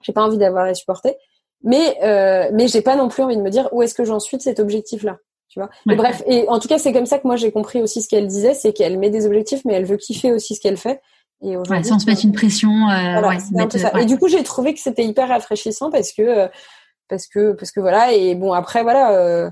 j'ai pas envie d'avoir à supporter, mais euh, mais j'ai pas non plus envie de me dire où est-ce que j'en suis de cet objectif là. Tu vois. Et bref, et en tout cas c'est comme ça que moi j'ai compris aussi ce qu'elle disait, c'est qu'elle met des objectifs, mais elle veut kiffer aussi ce qu'elle fait. Et ouais, sans se mettre une pression. Euh, voilà, ouais, Et du coup, j'ai trouvé que c'était hyper rafraîchissant parce que euh, parce que parce que voilà. Et bon, après voilà, euh,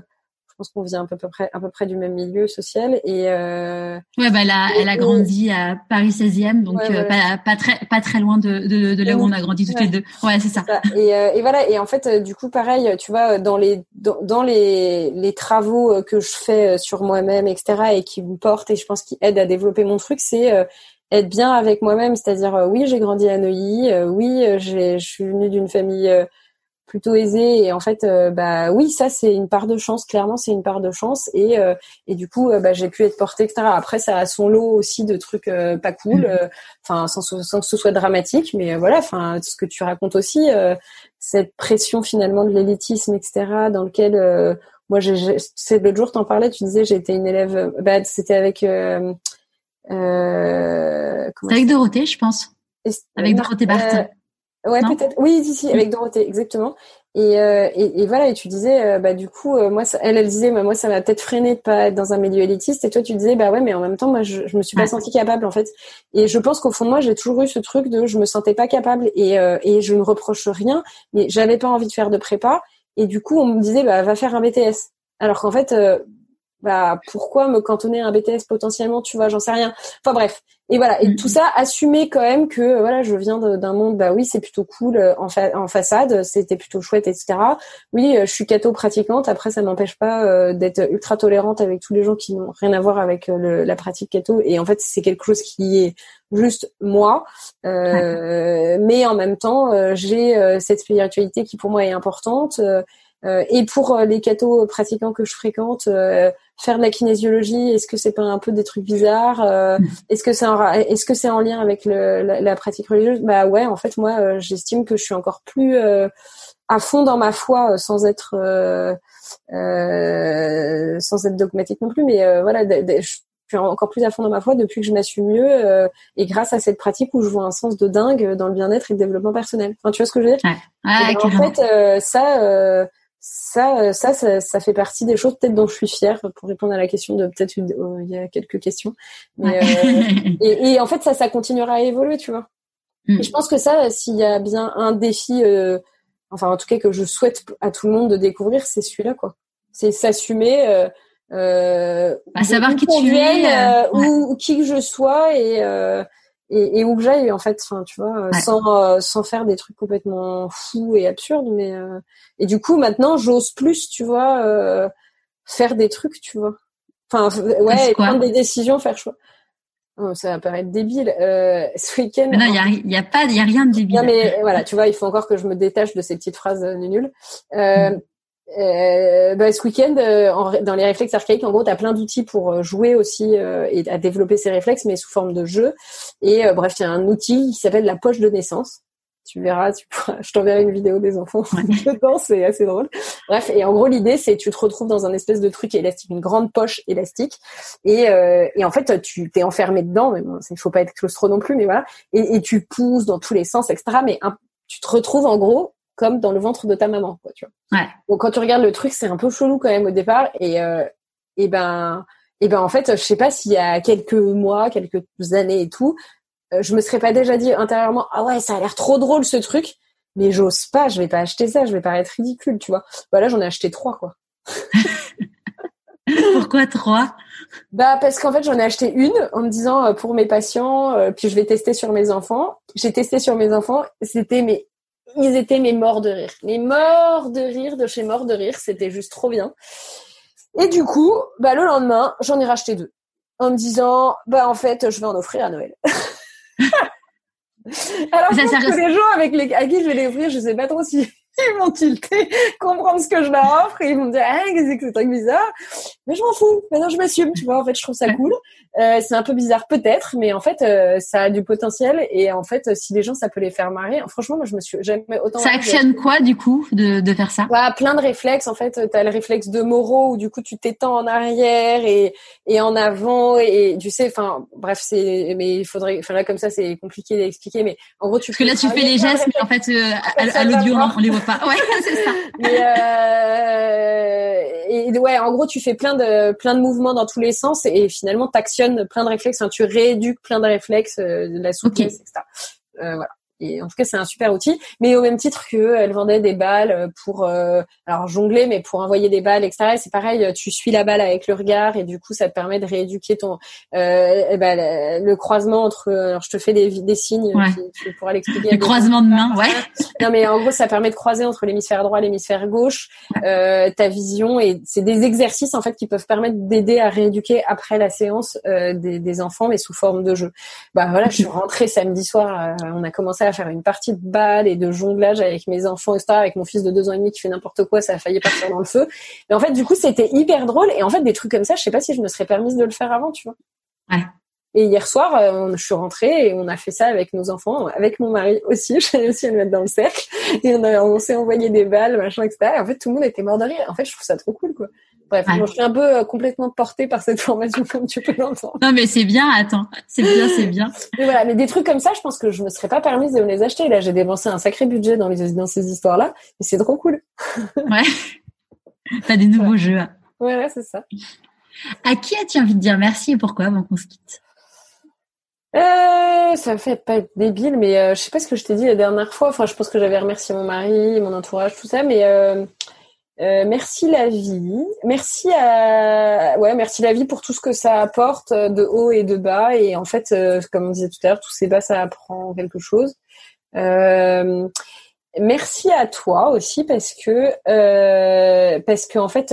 je pense qu'on vient à peu près à peu près du même milieu social et euh, ouais bah elle a, elle a grandi à Paris 16e donc euh, pas, pas, très pas très loin de de, de là où on a grandi toutes les deux. Ouais c'est ça, Et, euh, et voilà. Et en fait euh, du coup pareil tu vois dans les dans, dans les les travaux que je fais sur moi-même etc et qui me portent et je pense qui aident à développer mon truc c'est être bien avec moi-même. C'est-à-dire oui j'ai grandi à Neuilly oui j'ai je suis venue d'une famille plutôt aisé et en fait euh, bah oui ça c'est une part de chance clairement c'est une part de chance et euh, et du coup euh, bah, j'ai pu être portée etc après ça a son lot aussi de trucs pas cool mm. enfin sans, sans que ce soit dramatique mais voilà enfin ce que tu racontes aussi cette pression finalement de l'élitisme etc dans lequel moi j'ai c'est l'autre jour t'en parlais tu disais j'étais une élève bah c'était avec euh, avec Dorothée je pense. Avec Dorothée Barthes Ouais, peut-être. Oui, ici, avec Dorothée, exactement. Et, euh, et, et, voilà, et tu disais, euh, bah du coup, euh, moi, ça, elle, elle disait, bah, moi, ça m'a peut-être freiné de pas être dans un milieu élitiste. Et toi, tu disais, bah ouais, mais en même temps, moi, je, je me suis pas sentie capable, en fait. Et je pense qu'au fond de moi, j'ai toujours eu ce truc de, je me sentais pas capable et, et je ne reproche rien, mais j'avais pas envie de faire de prépa. Et du coup, on me disait, bah va faire un BTS. Alors qu'en fait, bah pourquoi me cantonner à un BTS potentiellement tu vois j'en sais rien enfin bref et voilà. Et tout ça assumer quand même que voilà je viens d'un monde bah oui c'est plutôt cool euh, en, en façade c'était plutôt chouette etc oui euh, je suis catho pratiquante après ça m'empêche pas euh, d'être ultra tolérante avec tous les gens qui n'ont rien à voir avec la pratique catho. Et en fait c'est quelque chose qui est juste moi. Mais en même temps j'ai cette spiritualité qui pour moi est importante. Et pour les cathos pratiquants que je fréquente faire de la kinésiologie Est-ce que c'est pas un peu des trucs bizarres euh, mm. Est-ce que c'est en, est-ce que c'est en lien avec le, la, pratique religieuse? Bah ouais, en fait moi euh, j'estime que je suis encore plus euh, à fond dans ma foi sans être sans être dogmatique non plus, mais voilà, je suis encore plus à fond dans ma foi depuis que je m'assume mieux et grâce à cette pratique où je vois un sens de dingue dans le bien-être et le développement personnel. Enfin, tu vois ce que je veux dire? En fait, ça ça, euh, ça, ça, ça, fait partie des choses peut-être dont je suis fière pour répondre à la question de peut-être oh, il y a quelques questions. Mais, euh, et, et, en fait, ça, ça continuera à évoluer, tu vois. Mm. Et je pense que ça, s'il y a bien un défi, euh, enfin en tout cas que je souhaite à tout le monde de découvrir, c'est celui-là, quoi. C'est s'assumer. Euh, euh, à savoir qui tu es, euh, ou, qui que je sois et et, et où que j'aille en fait enfin tu vois sans euh, sans faire des trucs complètement fous et absurdes mais euh, et du coup maintenant j'ose plus tu vois euh, faire des trucs tu vois. Enfin ouais prendre des décisions faire choix oh, ça va paraître débile ce week-end. Non il y a, y a pas il y a rien de débile. non mais voilà tu vois il faut encore que je me détache de ces petites phrases nulles mm. Euh, bah, ce week-end, euh, dans les réflexes archaïques, en gros, tu as plein d'outils pour euh, jouer aussi euh, et à développer ces réflexes, mais sous forme de jeu. Et bref, il y a un outil qui s'appelle la poche de naissance. Tu verras, tu pourras, je t'enverrai une vidéo des enfants dedans, c'est assez drôle. Bref, et en gros, l'idée, c'est tu te retrouves dans un espèce de truc élastique, une grande poche élastique, et, et en fait, tu t'es enfermé dedans, mais bon, il faut pas être claustro non plus, mais voilà, et, et tu pousses dans tous les sens, etc. Mais tu te retrouves en gros comme dans le ventre de ta maman, quoi, tu vois. Ouais. Donc quand tu regardes le truc, c'est un peu chelou quand même au départ, et euh, et ben et ben en fait, je sais pas s'il y a quelques mois, quelques années et tout, euh, je me serais pas déjà dit intérieurement ah ouais ça a l'air trop drôle ce truc, mais j'ose pas, je vais pas acheter ça, je vais pas être ridicule, tu vois. Bah là j'en ai acheté trois quoi. Pourquoi trois? Bah parce qu'en fait j'en ai acheté une en me disant euh, pour mes patients, euh, puis je vais tester sur mes enfants. J'ai testé sur mes enfants, c'était mais ils étaient mes morts de rire. mes morts de rire de chez morts de rire. C'était juste trop bien. Et du coup, bah, le lendemain, j'en ai racheté deux. En me disant, bah, en fait, je vais en offrir à Noël. Alors, ça, que les gens avec les, à qui je vais les offrir, je sais pas trop si ils vont tilter, comprendre ce que je leur offre et ils vont me dire ah qu'est-ce que c'est que ce truc bizarre. Mais je m'en fous. Maintenant je m'assume tu vois en fait je trouve ça cool. Euh, c'est un peu bizarre peut-être mais en fait euh, ça a du potentiel. Et en fait si les gens ça peut les faire marrer franchement moi je me suis jamais autant ça actionne quoi du coup de, de faire ça? Ouais, plein de réflexes en fait. Tu as le réflexe de Moreau où du coup tu t'étends en arrière et et en avant et, tu sais enfin bref c'est mais il faudrait enfin là comme ça c'est compliqué d'expliquer mais en gros tu parce que là tu fais les gestes mais en fait euh, à, à l'audio on les voit Ouais, c'est ça. Mais euh, et ouais, en gros, tu fais plein de plein de mouvements dans tous les sens et, finalement, tu actionnes plein de réflexes. Tu rééduques plein de réflexes, euh, de la souplesse, etc. Euh, voilà. Et en tout cas, c'est un super outil. Mais au même titre qu'elle vendait des balles pour, euh, alors jongler, mais pour envoyer des balles, etc. C'est pareil, tu suis la balle avec le regard et du coup, ça te permet de rééduquer ton, euh, eh ben, le croisement entre. Alors, je te fais des, des signes, tu, pourras l'expliquer. Le croisement de main, ouais. non, mais en gros, ça permet de croiser entre l'hémisphère droit et l'hémisphère gauche euh, ta vision et c'est des exercices en fait qui peuvent permettre d'aider à rééduquer après la séance euh, des, des, enfants, mais sous forme de jeu. Bah voilà, je suis rentrée samedi soir, euh, on a commencé à faire une partie de balle et de jonglage avec mes enfants, etc. Avec mon fils de deux ans et demi qui fait n'importe quoi, ça a failli partir dans le feu. Mais en fait, du coup, c'était hyper drôle. Et en fait, des trucs comme ça, je sais pas si je me serais permise de le faire avant, tu vois. Ouais. Et hier soir, euh, je suis rentrée et on a fait ça avec nos enfants, avec mon mari aussi. J'ai réussi à le mettre dans le cercle et on, on s'est envoyé des balles, machin, etc. Et en fait, tout le monde était mort de rire. En fait, je trouve ça trop cool, quoi. Bref, je suis un peu euh, complètement portée par cette formation, comme tu peux l'entendre. Non, mais c'est bien, attends. C'est bien, c'est bien. Mais voilà, mais des trucs comme ça, je pense que je me serais pas permise de me les acheter. Là, j'ai dépensé un sacré budget dans, les, dans ces histoires-là. Et c'est trop cool. ouais. T'as des nouveaux jeux. Ouais, c'est ça. À qui as-tu envie de dire merci et pourquoi avant qu'on se quitte? Euh, ça me fait pas être débile, mais euh, je sais pas ce que je t'ai dit la dernière fois. Enfin, je pense que j'avais remercié mon mari, mon entourage, tout ça, mais euh, euh, merci la vie, merci à ouais merci la vie pour tout ce que ça apporte euh, de haut et de bas. Et en fait euh, comme on disait tout à l'heure tous ces bas ça apprend quelque chose. merci à toi aussi parce que parce que en fait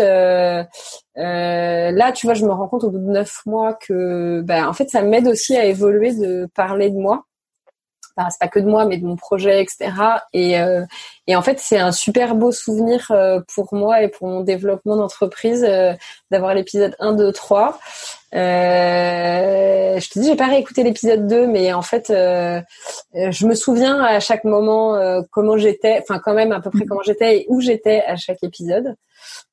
là tu vois je me rends compte au bout de neuf mois que ben en fait ça m'aide aussi à évoluer de parler de moi c'est pas que de moi, mais de mon projet, etc. Et, euh, et en fait, c'est un super beau souvenir euh, pour moi et pour mon développement d'entreprise euh, d'avoir l'épisode 1, 2, 3. je te dis, j'ai pas réécouté l'épisode 2, mais en fait, je me souviens à chaque moment comment j'étais, enfin quand même à peu près comment j'étais et où j'étais à chaque épisode.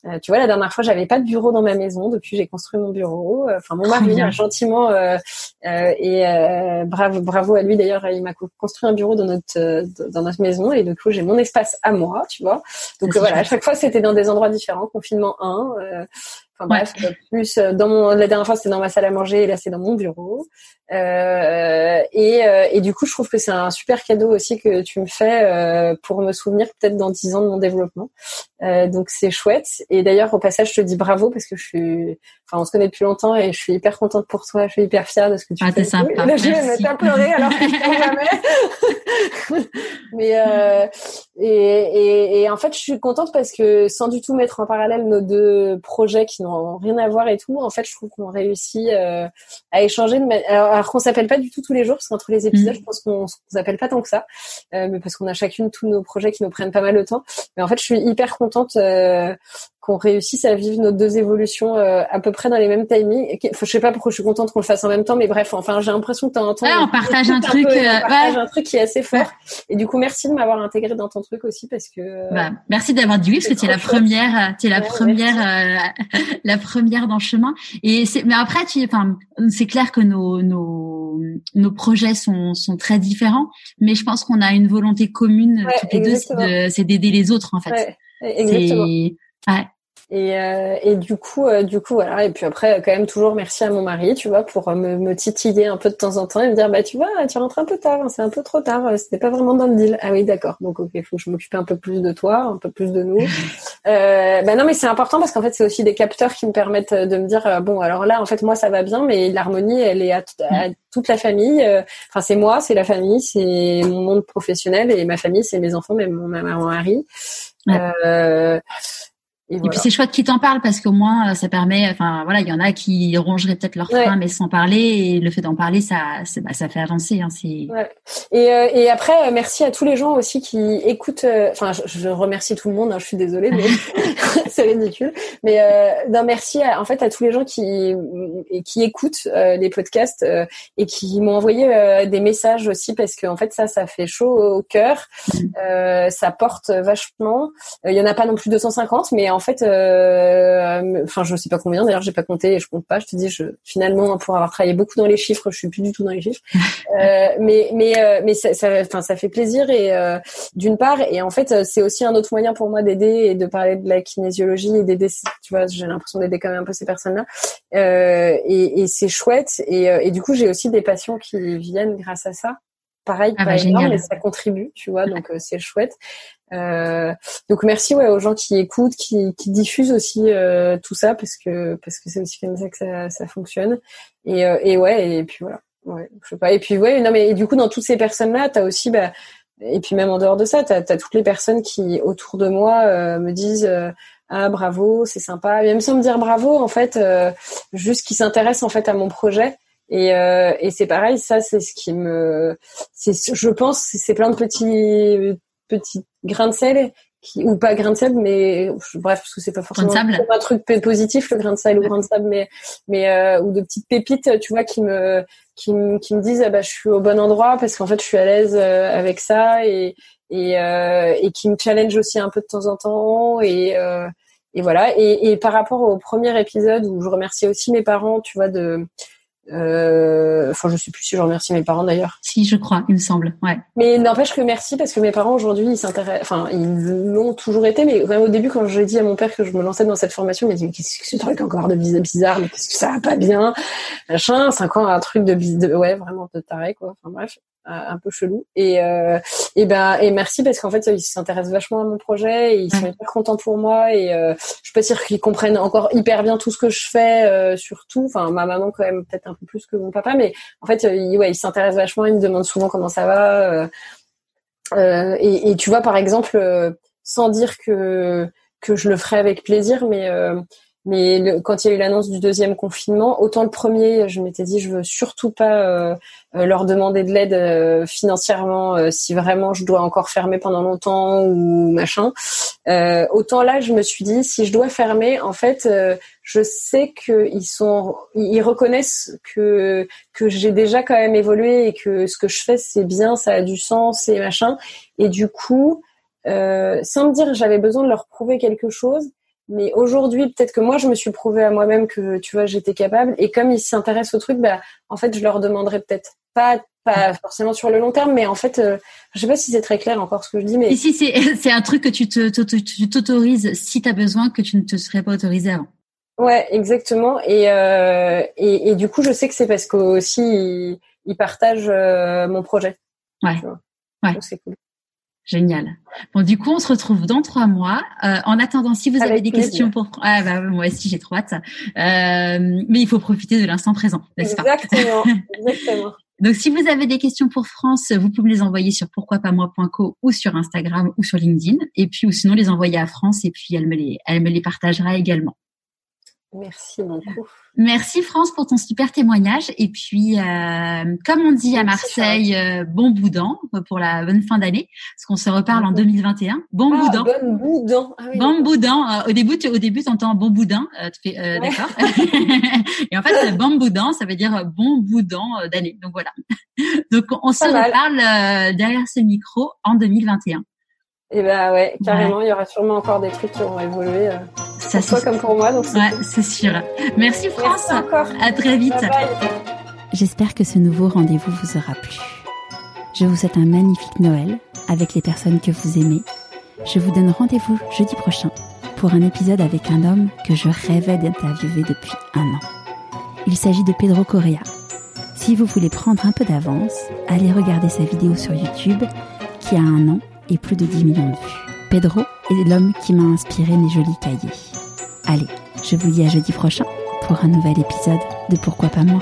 Euh, tu vois, la dernière fois, j'avais pas de bureau dans ma maison. Depuis, j'ai construit mon bureau. Enfin, mon mari a gentiment euh, euh, et bravo, bravo à lui d'ailleurs. Il m'a construit un bureau dans notre dans notre maison et du coup, j'ai mon espace à moi, tu vois. Donc voilà, à chaque fois, c'était dans des endroits différents. Confinement 1. Enfin bref, plus dans mon la dernière fois c'était dans ma salle à manger et là c'est dans mon bureau. Euh, et, et du coup je trouve que c'est un super cadeau aussi que tu me fais euh, pour me souvenir peut-être dans dix ans de mon développement. Euh, donc c'est chouette. Et d'ailleurs au passage je te dis bravo parce que je suis, enfin on se connaît depuis longtemps et je suis hyper contente pour toi. Je suis hyper fière de ce que tu ah, fais. Sympa. Là, je vais me pleurer alors que je jamais. Mais euh, et, et, et, en fait je suis contente parce que sans du tout mettre en parallèle nos deux projets qui n'ont rien à voir et tout, en fait je trouve qu'on réussit euh, à échanger. De alors, alors qu'on s'appelle pas du tout tous les jours parce qu'entre les épisodes mm. je pense qu'on s'appelle pas tant que ça, euh, mais parce qu'on a chacune tous nos projets qui nous prennent pas mal de temps. Mais en fait je suis hyper contente contente euh, qu'on réussisse à vivre nos deux évolutions euh, à peu près dans les mêmes timings. Enfin, je sais pas pourquoi je suis contente qu'on le fasse en même temps, mais bref, enfin, j'ai l'impression que tu entends. on partage un truc, euh, partage un truc qui est assez fort. Et du coup, merci de m'avoir intégré dans ton truc aussi parce que. Bah, merci d'avoir dit oui parce que tu es la première, tu es la première, la première dans le chemin. Et c'est, mais après, tu, enfin, c'est clair que nos nos nos projets sont sont très différents, mais je pense qu'on a une volonté commune toutes les deux, c'est d'aider les autres en fait. Exactement. Ouais. Et, euh, et du coup, euh, du coup, voilà. Et puis après, quand même, toujours merci à mon mari, tu vois, pour euh, me, me titiller un peu de temps en temps et me dire, bah, tu vois, tu rentres un peu tard, hein, c'est un peu trop tard, euh, c'était pas vraiment dans le deal. Ah oui, d'accord. Donc, ok, faut que je m'occupe un peu plus de toi, un peu plus de nous. euh, bah non, mais c'est important parce qu'en fait, c'est aussi des capteurs qui me permettent de me dire, bon, alors là, en fait, moi, ça va bien, mais l'harmonie, elle est à, à, toute la famille. Enfin, c'est moi, c'est la famille, c'est mon monde professionnel et ma famille, c'est mes enfants, même mon mari. Euh, et, puis c'est chouette qu'ils t'en parlent parce qu'au moins ça permet, enfin voilà, il y en a qui rongeraient peut-être leur frein mais sans parler et le fait d'en parler ça, bah, ça fait avancer. Hein. Ouais. Et, euh, et après euh, merci à tous les gens aussi qui écoutent. Euh, enfin je, je, remercie tout le monde. Hein, je suis désolée, mais c'est ridicule. Mais euh, non merci à, en fait à tous les gens qui qui écoutent les podcasts et qui m'ont envoyé des messages aussi parce que en fait ça ça fait chaud au cœur. Mmh. ça porte vachement. Il y en a pas non plus 250 mais en fait, euh, enfin, je sais pas combien. D'ailleurs, j'ai pas compté et je compte pas. Je te dis, je, finalement, pour avoir travaillé beaucoup dans les chiffres, je suis plus du tout dans les chiffres. euh, mais mais euh, mais ça, enfin, ça fait plaisir et euh, d'une part et en fait, c'est aussi un autre moyen pour moi d'aider et de parler de la kinésiologie et d'aider. Tu vois, j'ai l'impression d'aider quand même un peu ces personnes-là. et, et c'est chouette. Et, et du coup, j'ai aussi des patients qui viennent grâce à ça pareil, ah pas bah, énorme, mais ça contribue, tu vois, donc c'est chouette. Euh, donc merci ouais aux gens qui écoutent, qui, qui diffusent aussi euh, tout ça parce que parce que c'est aussi comme ça que ça, ça fonctionne. Et, euh, et ouais et puis voilà. Ouais, je sais pas. Et puis ouais non mais du coup dans toutes ces personnes là, t'as aussi bah et puis même en dehors de ça, t'as as toutes les personnes qui autour de moi euh, me disent ah bravo c'est sympa. Même sans me dire bravo en fait, juste qui s'intéressent en fait à mon projet. Et, euh, et c'est pareil, ça c'est ce qui me, c'est, je pense, c'est plein de petits petits grains de sel qui ou pas grain de sable, mais bref, parce que c'est pas forcément un truc positif le grain de sable ou grain de sable, mais mais euh, ou de petites pépites, tu vois, qui me qui me qui me disent ah bah je suis au bon endroit parce qu'en fait je suis à l'aise euh, avec ça et et euh, et qui me challenge aussi un peu de temps en temps et et voilà. Et, et par rapport au premier épisode où je remerciais aussi mes parents, tu vois de euh, enfin, je sais plus si je remercie mes parents d'ailleurs. Si, je crois, il me semble. Ouais. Mais n'empêche que merci parce que mes parents aujourd'hui, ils s'intéressent. Enfin, ils l'ont toujours été, mais même au début, quand j'ai dit à mon père que je me lançais dans cette formation, il m'a dit mais qu'est-ce que ce truc encore de bizarre, mais qu'est-ce que ça va pas bien, machin. C'est encore un truc de, de ouais, vraiment de taré quoi. Enfin bref un peu chelou. Et euh, et ben et merci parce qu'en fait ils s'intéressent vachement à mon projet et ils sont hyper contents pour moi et euh, je peux pas dire qu'ils comprennent encore hyper bien tout ce que je fais euh, surtout. Enfin ma maman quand même peut-être un peu plus que mon papa mais en fait ils, ouais ils s'intéressent vachement ils me demandent souvent comment ça va et, et, tu vois par exemple sans dire que que je le ferai avec plaisir mais mais quand il y a eu l'annonce du deuxième confinement, autant le premier, je m'étais dit, je veux surtout pas euh, euh, leur demander de l'aide euh, financièrement si vraiment je dois encore fermer pendant longtemps ou machin. autant là, je me suis dit, si je dois fermer, en fait, je sais qu'ils sont, ils reconnaissent que que j'ai déjà quand même évolué et que ce que je fais c'est bien, ça a du sens et machin. Et du coup, sans me dire j'avais besoin de leur prouver quelque chose mais aujourd'hui, peut-être que moi, je me suis prouvé à moi-même que, tu vois, j'étais capable. Et comme ils s'intéressent au truc, bah, en fait, je leur demanderai peut-être pas, pas forcément sur le long terme, mais en fait, euh, je sais pas si c'est très clair encore ce que je dis, mais. Ici, c'est, c'est un truc que tu t'autorises si tu as besoin que tu ne te serais pas autorisé avant. Ouais, exactement. Et, euh, et, et, du coup, je sais que c'est parce qu'aussi, ils, ils partagent euh, mon projet. Ouais. Ouais. c'est cool. Génial. Bon, du coup, on se retrouve dans trois mois. Euh, en attendant, si vous avez des questions pour... Ah bah moi aussi, j'ai trop hâte. Euh, mais il faut profiter de l'instant présent, n'est-ce pas? Exactement. Exactement. Donc, si vous avez des questions pour France, vous pouvez les envoyer sur pourquoipasmoi.co ou sur Instagram ou sur LinkedIn. Et puis, ou sinon, les envoyer à France et puis elle me les, elle me les partagera également. Merci beaucoup. Merci France pour ton super témoignage. Et puis, euh, comme on dit à Marseille, euh, bon boudin pour la bonne fin d'année, parce qu'on se reparle en 2021. Bon ah, boudin. Bon boudin. Ah bon boudin. Euh, au début, tu, au début, entends bon boudin. tu fais d'accord. et en fait, bon boudin, ça veut dire bon boudin d'année. Donc voilà. Donc on se reparle derrière ce micro en 2021. Et ben ouais, carrément, il y aura sûrement encore des trucs qui vont évoluer. Ça, pour toi comme pour moi. Donc ouais, c'est sûr. Merci France. Merci encore. À très vite. J'espère que ce nouveau rendez-vous vous aura plu. Je vous souhaite un magnifique Noël avec les personnes que vous aimez. Je vous donne rendez-vous jeudi prochain pour un épisode avec un homme que je rêvais d'interviewer depuis un an. Il s'agit de Pedro Correa. Si vous voulez prendre un peu d'avance, allez regarder sa vidéo sur YouTube qui a un an et plus de 10 millions de vues. Pedro est l'homme qui m'a inspiré mes jolis cahiers. Allez, je vous dis à jeudi prochain pour un nouvel épisode de Pourquoi pas moi?